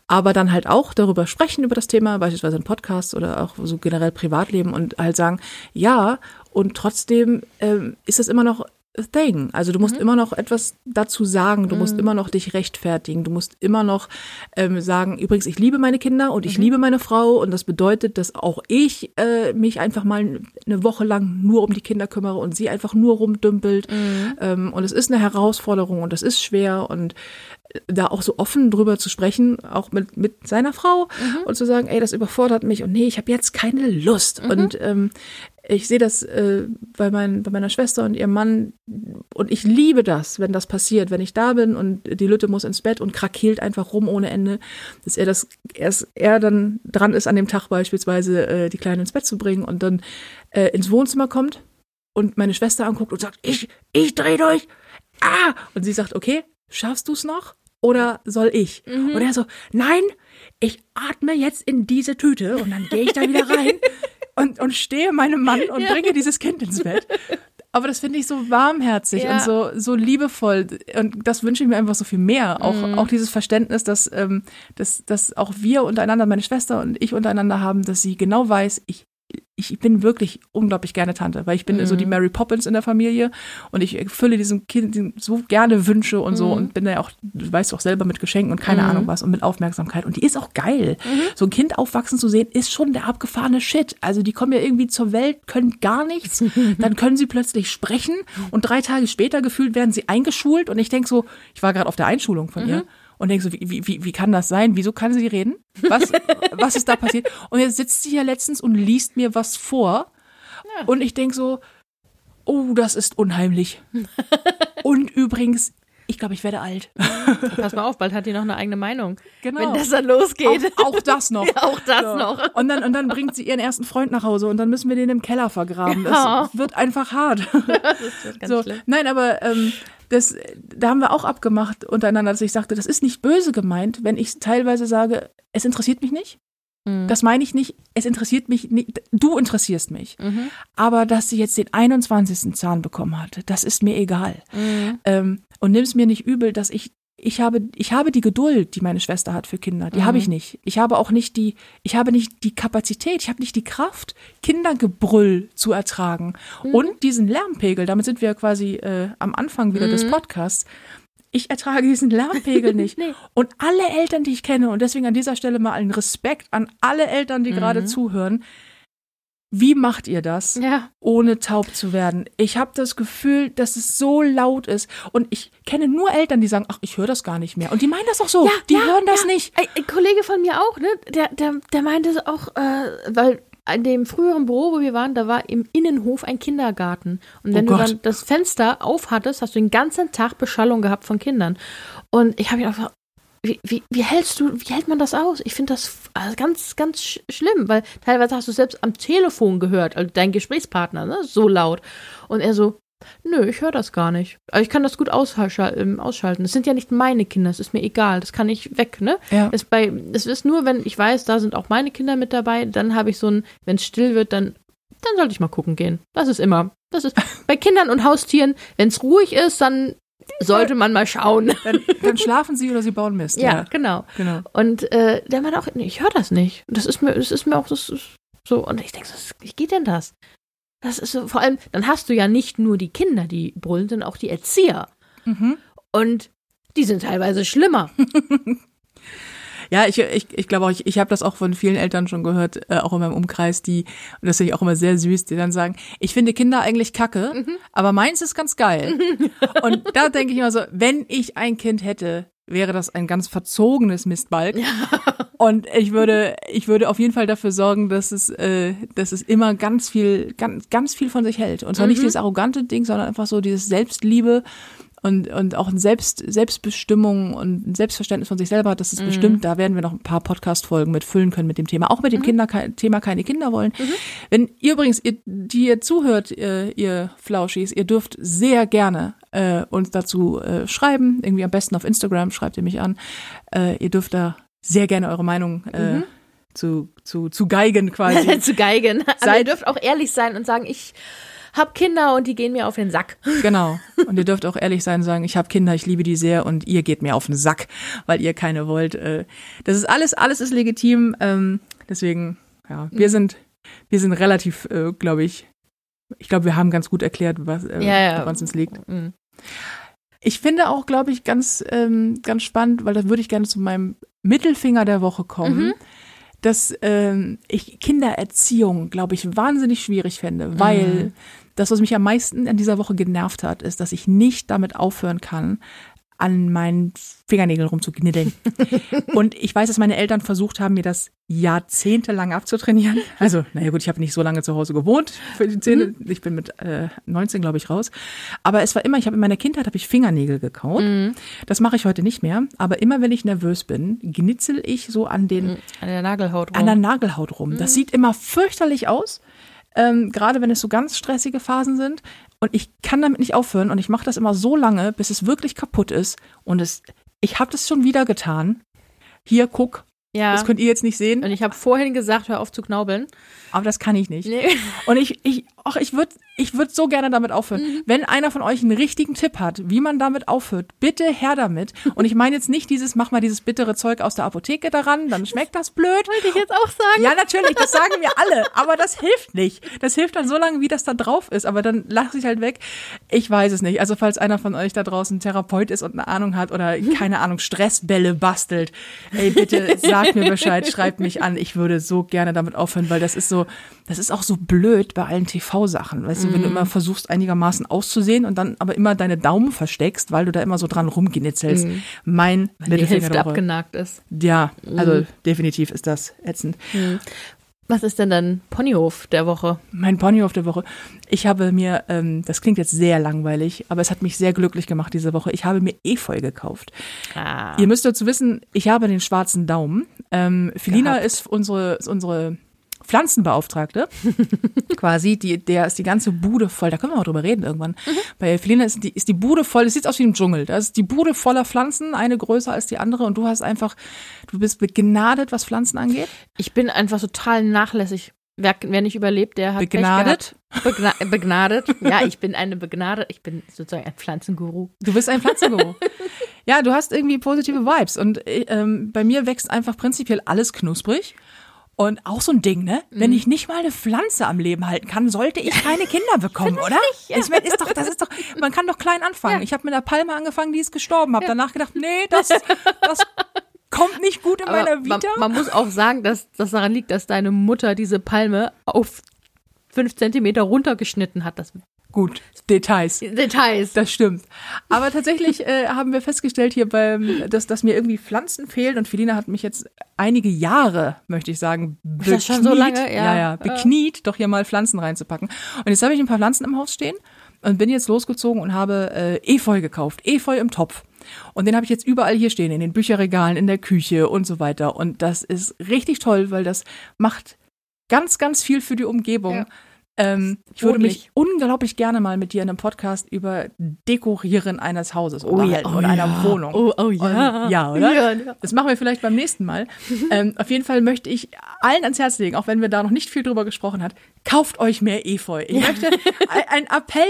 aber dann halt auch darüber sprechen, über das Thema, beispielsweise in Podcasts oder auch so generell Privatleben und halt sagen, ja, und trotzdem ähm, ist es immer noch thing. Also du musst Mhm. immer noch etwas dazu sagen, du musst immer noch dich rechtfertigen, du musst immer noch ähm, sagen, übrigens, ich liebe meine Kinder und Mhm. ich liebe meine Frau und das bedeutet, dass auch ich äh, mich einfach mal eine Woche lang nur um die Kinder kümmere und sie einfach nur rumdümpelt. Mhm. Ähm, und es ist eine Herausforderung und es ist schwer und da auch so offen drüber zu sprechen, auch mit, mit seiner Frau Mhm. und zu sagen, ey, das überfordert mich und nee, ich habe jetzt keine Lust. Mhm. Und ähm, ich sehe das äh, bei, mein, bei meiner Schwester und ihrem Mann und ich liebe das, wenn das passiert, wenn ich da bin und die Lütte muss ins Bett und krakeelt einfach rum ohne Ende, dass er das erst er dann dran ist an dem Tag beispielsweise äh, die Kleine ins Bett zu bringen und dann äh, ins Wohnzimmer kommt und meine Schwester anguckt und sagt, ich ich dreh durch. Ah! Und sie sagt, okay, schaffst du es noch oder soll ich? Und er so, nein, ich atme jetzt in diese Tüte und dann gehe ich da wieder rein und, und stehe meinem Mann und Ja. bringe dieses Kind ins Bett. Aber das finde ich so warmherzig Ja. und so, so liebevoll. Und das wünsche ich mir einfach so viel mehr. Auch, Mhm. auch dieses Verständnis, dass, ähm, dass, dass auch wir untereinander, meine Schwester und ich untereinander haben, dass sie genau weiß, ich, ich bin wirklich unglaublich gerne Tante, weil ich bin so die Mhm. Mary Poppins in der Familie und ich erfülle diesem Kind so gerne Wünsche und so und bin da ja auch, du weißt auch selber mit Geschenken und keine Mhm. Ahnung was und mit Aufmerksamkeit und die ist auch geil. So ein Kind aufwachsen zu sehen, ist schon der abgefahrene Shit. Also die kommen ja irgendwie zur Welt, können gar nichts, dann können sie plötzlich sprechen und drei Tage später gefühlt werden sie eingeschult und ich denke so, ich war gerade auf der Einschulung von ihr und denke so, wie, wie, wie, kann das sein? Wieso kann sie reden? Was, was ist da passiert? Und jetzt sitzt sie hier letztens und liest mir was vor. Und ich denke so, oh, das ist unheimlich. Und übrigens, ich glaube, ich werde alt. Pass mal auf, bald hat die noch eine eigene Meinung. Genau. Wenn das dann losgeht. Auch, auch das noch. Ja, auch das So. noch. Und dann, und dann bringt sie ihren ersten Freund nach Hause und dann müssen wir den im Keller vergraben. Das Ja. wird einfach hart. Das wird ganz so. schlimm. Nein, aber ähm, das, da haben wir auch abgemacht untereinander, dass ich sagte, das ist nicht böse gemeint, wenn ich teilweise sage, es interessiert mich nicht. Mhm. Das meine ich nicht, es interessiert mich nicht, du interessierst mich. Mhm. Aber dass sie jetzt den 21. Zahn bekommen hatte, das ist mir egal. Mhm. Ähm, und nimm es mir nicht übel, dass ich ich habe ich habe die Geduld, die meine Schwester hat für Kinder. Die Mhm. habe ich nicht. Ich habe auch nicht die ich habe nicht die Kapazität, ich habe nicht die Kraft Kindergebrüll zu ertragen Mhm. und diesen Lärmpegel. Damit sind wir quasi äh, am Anfang wieder des Podcasts. Ich ertrage diesen Lärmpegel nicht. Mhm. Nee. Und alle Eltern, die ich kenne, und deswegen an dieser Stelle mal einen Respekt an alle Eltern, die gerade Mhm. zuhören. Wie macht ihr das? Ja. ohne taub zu werden. Ich habe das Gefühl, dass es so laut ist. Und ich kenne nur Eltern, die sagen, ach, ich höre das gar nicht mehr. Und die meinen das auch so. Ja, die ja, hören das nicht. Ein, Kollege von mir auch, ne? Der, der, der meinte auch, äh, weil in dem früheren Büro, wo wir waren, da war im Innenhof ein Kindergarten. Und wenn Oh du dann das Fenster aufhattest, hast du den ganzen Tag Beschallung gehabt von Kindern. Und ich habe ihn einfach, wie, wie, wie hältst du, wie hält man das aus? Ich finde das also ganz, ganz sch schlimm, weil teilweise hast du selbst am Telefon gehört, also dein Gesprächspartner, ne? So laut. Und er so, Nö, ich höre das gar nicht. Aber ich kann das gut ähm, ausschalten. Das sind ja nicht meine Kinder, das ist mir egal. Das kann ich weg, ne? Ja. Es, bei, es ist nur, wenn ich weiß, da sind auch meine Kinder mit dabei, dann habe ich so ein, wenn es still wird, dann, dann sollte ich mal gucken gehen. Das ist immer. Das ist bei Kindern und Haustieren, wenn es ruhig ist, dann sollte man mal schauen. Dann, dann schlafen sie oder sie bauen Mist. Ja, genau. genau. Und äh, der meinte auch, nee, ich höre das nicht. Das ist mir, das ist mir auch das so. Und ich denke, so, wie geht denn das? Das ist so, vor allem, dann hast du ja nicht nur die Kinder, die brüllen, sondern auch die Erzieher. Mhm. Und die sind teilweise schlimmer. Ja, ich, ich, ich glaube auch, ich, ich habe das auch von vielen Eltern schon gehört, äh, auch in meinem Umkreis, die, und das finde ich auch immer sehr süß, die dann sagen, ich finde Kinder eigentlich kacke, aber meins ist ganz geil. und da denke ich immer so, wenn ich ein Kind hätte, wäre das ein ganz verzogenes Mistbalg. Und ich würde, ich würde auf jeden Fall dafür sorgen, dass es, äh, dass es immer ganz viel, ganz, ganz viel von sich hält. Und zwar nicht dieses arrogante Ding, sondern einfach so dieses Selbstliebe und, und auch ein Selbst, Selbstbestimmung und ein Selbstverständnis von sich selber hat, das ist bestimmt, da werden wir noch ein paar Podcast-Folgen mit füllen können mit dem Thema, auch mit dem Kinder, Thema keine Kinder wollen. Wenn ihr übrigens, ihr, die ihr zuhört, ihr, ihr Flauschis, ihr dürft sehr gerne äh, uns dazu äh, schreiben, irgendwie am besten auf Instagram, schreibt ihr mich an. Äh, ihr dürft da sehr gerne eure Meinung äh, zu, zu, zu geigen quasi. zu geigen. Aber Seid- ihr dürft auch ehrlich sein und sagen, ich habe Kinder und die gehen mir auf den Sack. Genau. Und ihr dürft auch ehrlich sein und sagen, ich habe Kinder, ich liebe die sehr und ihr geht mir auf den Sack, weil ihr keine wollt. Äh, Das ist alles, alles ist legitim. Ähm, deswegen, ja, wir sind, wir sind relativ, äh, glaube ich, ich glaube, wir haben ganz gut erklärt, was, äh, Ja, ja. woran es uns liegt. Mhm. Ich finde auch, glaube ich, ganz, ähm, ganz spannend, weil da würde ich gerne zu meinem Mittelfinger der Woche kommen, Mhm. Dass ähm, ich Kindererziehung, glaube ich, wahnsinnig schwierig fände, weil Mhm. das, was mich am meisten an dieser Woche genervt hat, ist, dass ich nicht damit aufhören kann, an meinen Fingernägeln rumzukniddeln. und ich weiß, dass meine Eltern versucht haben, mir das jahrzehntelang abzutrainieren. Also, naja gut, ich habe nicht so lange zu Hause gewohnt für die Zähne. Ich bin mit äh, 19, glaube ich, raus. Aber es war immer, ich habe in meiner Kindheit habe ich Fingernägel gekaut. Das mache ich heute nicht mehr. Aber immer, wenn ich nervös bin, gnitzel ich so an den An der Nagelhaut rum. an der Nagelhaut rum. Das sieht immer fürchterlich aus, ähm, gerade wenn es so ganz stressige Phasen sind. Und ich kann damit nicht aufhören und ich mache das immer so lange, bis es wirklich kaputt ist. Und es, ich habe das schon wieder getan. Hier, guck, ja. das könnt ihr jetzt nicht sehen, und ich habe vorhin gesagt, hör auf zu knaubeln. Aber das kann ich nicht. Nee. Und ich, ich, ach, ich würde ich würd so gerne damit aufhören. Mhm. Wenn einer von euch einen richtigen Tipp hat, wie man damit aufhört, bitte her damit. Und ich meine jetzt nicht dieses, mach mal dieses bittere Zeug aus der Apotheke daran, dann schmeckt das blöd. Wollte ich jetzt auch sagen. Ja, natürlich, das sagen wir alle, aber das hilft nicht. Das hilft dann so lange, wie das da drauf ist, aber dann lache ich halt weg. Ich weiß es nicht. Also falls einer von euch da draußen Therapeut ist und eine Ahnung hat oder keine Ahnung, Stressbälle bastelt, ey, bitte sagt mir Bescheid, schreibt mich an. Ich würde so gerne damit aufhören, weil das ist so, das ist auch so blöd bei allen TV-Sachen. Weißt du, wenn du immer versuchst, einigermaßen auszusehen und dann aber immer deine Daumen versteckst, weil du da immer so dran rumgenitzelst. Mein Die Mittelfinger Hälfte der Woche. abgenagt ist. Ja, also definitiv ist das ätzend. Was ist denn dein Ponyhof der Woche? Mein Ponyhof der Woche. Ich habe mir, ähm, das klingt jetzt sehr langweilig, aber es hat mich sehr glücklich gemacht diese Woche. Ich habe mir Efeu gekauft. Ah. Ihr müsst dazu wissen, ich habe den schwarzen Daumen. Ähm, Felina Gehabt. ist unsere, ist unsere Pflanzenbeauftragte. Quasi, die, der ist die ganze Bude voll. Da können wir mal drüber reden irgendwann. Bei Felina ist die, ist die Bude voll. Es sieht aus wie im Dschungel. Da ist die Bude voller Pflanzen, eine größer als die andere. Und du hast einfach, du bist begnadet, was Pflanzen angeht. Ich bin einfach total nachlässig. Wer, wer nicht überlebt, der hat Begnadet? Begna begnadet. Ja, ich bin eine begnadet. Ich bin sozusagen ein Pflanzenguru. Du bist ein Pflanzenguru. ja, du hast irgendwie positive Vibes. Und äh, ähm, bei mir wächst einfach prinzipiell alles knusprig. Und auch so ein Ding, ne? Wenn ich nicht mal eine Pflanze am Leben halten kann, sollte ich keine Kinder bekommen, oder? Ich meine, ist doch, das ist doch, man kann doch klein anfangen. Ja. Ich habe mit einer Palme angefangen, die ist gestorben. Habe danach gedacht, nee, das, das kommt nicht gut in meiner man, Vita. man muss auch sagen, dass das daran liegt, dass deine Mutter diese Palme auf fünf Zentimeter runtergeschnitten hat. Das gut, Details. Details. Das stimmt. Aber tatsächlich äh, haben wir festgestellt hier beim, dass, dass mir irgendwie Pflanzen fehlen und Felina hat mich jetzt einige Jahre, möchte ich sagen, das schon so lange? Ja. ja, ja, bekniet, doch hier mal Pflanzen reinzupacken. Und jetzt habe ich ein paar Pflanzen im Haus stehen und bin jetzt losgezogen und habe äh, Efeu gekauft, Efeu im Topf. Und den habe ich jetzt überall hier stehen, in den Bücherregalen, in der Küche und so weiter. Und das ist richtig toll, weil das macht ganz, ganz viel für die Umgebung. Ja. Ähm, ich würde mich unglaublich gerne mal mit dir in einem Podcast über Dekorieren eines Hauses Oh ja, unterhalten oh oder einer ja. Wohnung. Oh, oh ja. Und, ja, oder? Ja, ja. Das machen wir vielleicht beim nächsten Mal. ähm, auf jeden Fall möchte ich allen ans Herz legen, auch wenn wir da noch nicht viel drüber gesprochen hat, kauft euch mehr Efeu. Ich möchte ein- ein Appell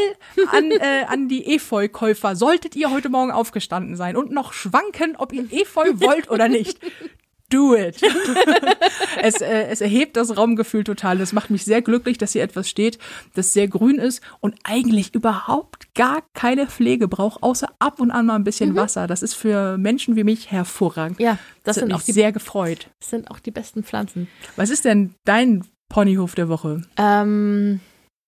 an, äh, an die Efeu-Käufer. Solltet ihr heute Morgen aufgestanden sein und noch schwanken, ob ihr Efeu wollt oder nicht. Do it. es, äh, es erhebt das Raumgefühl total. Das macht mich sehr glücklich, dass hier etwas steht, das sehr grün ist und eigentlich überhaupt gar keine Pflege braucht, außer ab und an mal ein bisschen Wasser. Das ist für Menschen wie mich hervorragend. Ja, das Das sind auch, die, sehr gefreut. das sind auch die besten Pflanzen. Was ist denn dein Ponyhof der Woche? Ähm,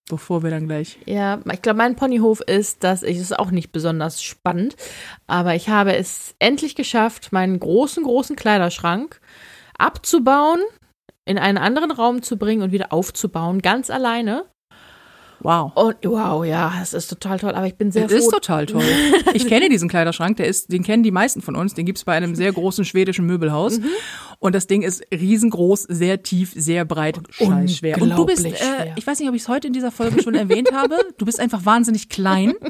Bevor wir dann gleich. ja, ich glaube, mein Ponyhof ist, dass ich, es auch nicht besonders spannend, aber ich habe es endlich geschafft, meinen großen, großen Kleiderschrank abzubauen, in einen anderen Raum zu bringen und wieder aufzubauen, ganz alleine. Wow. Und wow, ja, es ist total toll, aber ich bin sehr Das ist froh. total toll. Ich kenne diesen Kleiderschrank, der ist, den kennen die meisten von uns. Den gibt's bei einem sehr großen schwedischen Möbelhaus. Mhm. Und das Ding ist riesengroß, sehr tief, sehr breit, scheißschwer. Und du bist, äh, ich weiß nicht, ob ich es heute in dieser Folge schon erwähnt habe, du bist einfach wahnsinnig klein.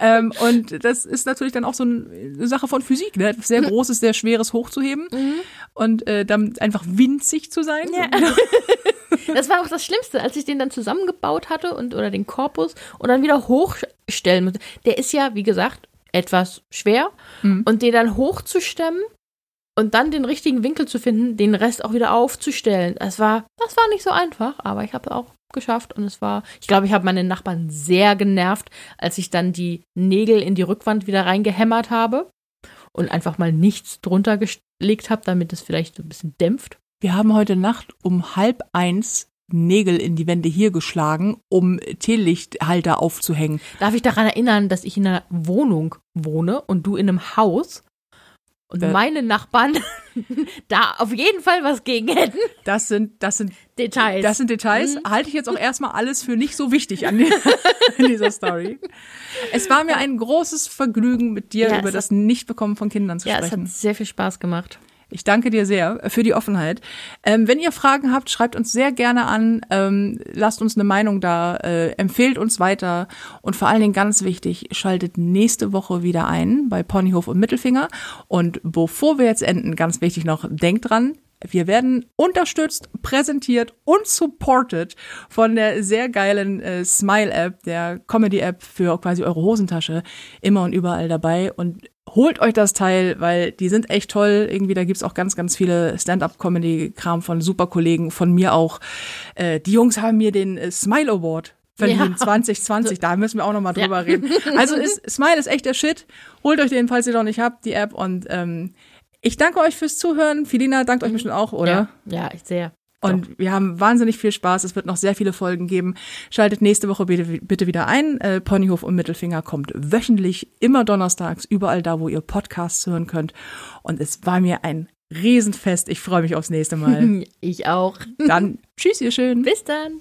ähm, und das ist natürlich dann auch so ein- eine Sache von Physik, ne? Sehr großes, sehr schweres hochzuheben und äh, dann einfach winzig zu sein. Mhm. Ja. Das war auch das Schlimmste, als ich den dann zusammengebaut hatte und oder den Korpus und dann wieder hochstellen musste. Der ist ja, wie gesagt, etwas schwer Mhm. und den dann hochzustemmen und dann den richtigen Winkel zu finden, den Rest auch wieder aufzustellen. Das war, das war nicht so einfach, aber ich habe es auch geschafft und es war, ich glaube, ich habe meine Nachbarn sehr genervt, als ich dann die Nägel in die Rückwand wieder reingehämmert habe und einfach mal nichts drunter gelegt habe, damit es vielleicht so ein bisschen dämpft. Wir haben heute Nacht um halb eins Nägel in die Wände hier geschlagen, um Teelichthalter aufzuhängen. Darf ich daran erinnern, dass ich in einer Wohnung wohne und du in einem Haus und Da- meine Nachbarn da auf jeden Fall was gegen hätten? Das sind, das sind, Details. das sind Details. Halte ich jetzt auch erstmal alles für nicht so wichtig an die- in dieser Story. Es war mir ein großes Vergnügen, mit dir Ja, es über das Nichtbekommen von Kindern zu ja, es sprechen. hat sehr viel Spaß gemacht. Ich danke dir sehr für die Offenheit. Ähm, wenn ihr Fragen habt, schreibt uns sehr gerne an, ähm, lasst uns eine Meinung da, äh, empfehlt uns weiter und vor allen Dingen ganz wichtig, schaltet nächste Woche wieder ein bei Ponyhof und Mittelfinger. Und bevor wir jetzt enden, ganz wichtig noch, denkt dran, wir werden unterstützt, präsentiert und supported von der sehr geilen äh, Smile-App, der Comedy-App für quasi eure Hosentasche, immer und überall dabei. Und holt euch das Teil, weil die sind echt toll. Irgendwie, da gibt's auch ganz, ganz viele Stand-up-Comedy-Kram von super Kollegen, von mir auch. Äh, die Jungs haben mir den äh, Smile Award verliehen Ja. 2020. Da müssen wir auch noch mal drüber Ja. reden. Also ist, Smile ist echt der Shit. Holt euch den, falls ihr noch nicht habt, die App. Und ähm, ich danke euch fürs Zuhören. Filina dankt euch bestimmt auch, oder? Ja, ja ich sehr. Und wir haben wahnsinnig viel Spaß. Es wird noch sehr viele Folgen geben. Schaltet nächste Woche bitte, bitte wieder ein. Äh, Ponyhof und Mittelfinger kommt wöchentlich, immer donnerstags, überall da, wo ihr Podcasts hören könnt. Und es war mir ein Riesenfest. Ich freue mich aufs nächste Mal. Ich auch. Dann tschüss, ihr schön. Bis dann.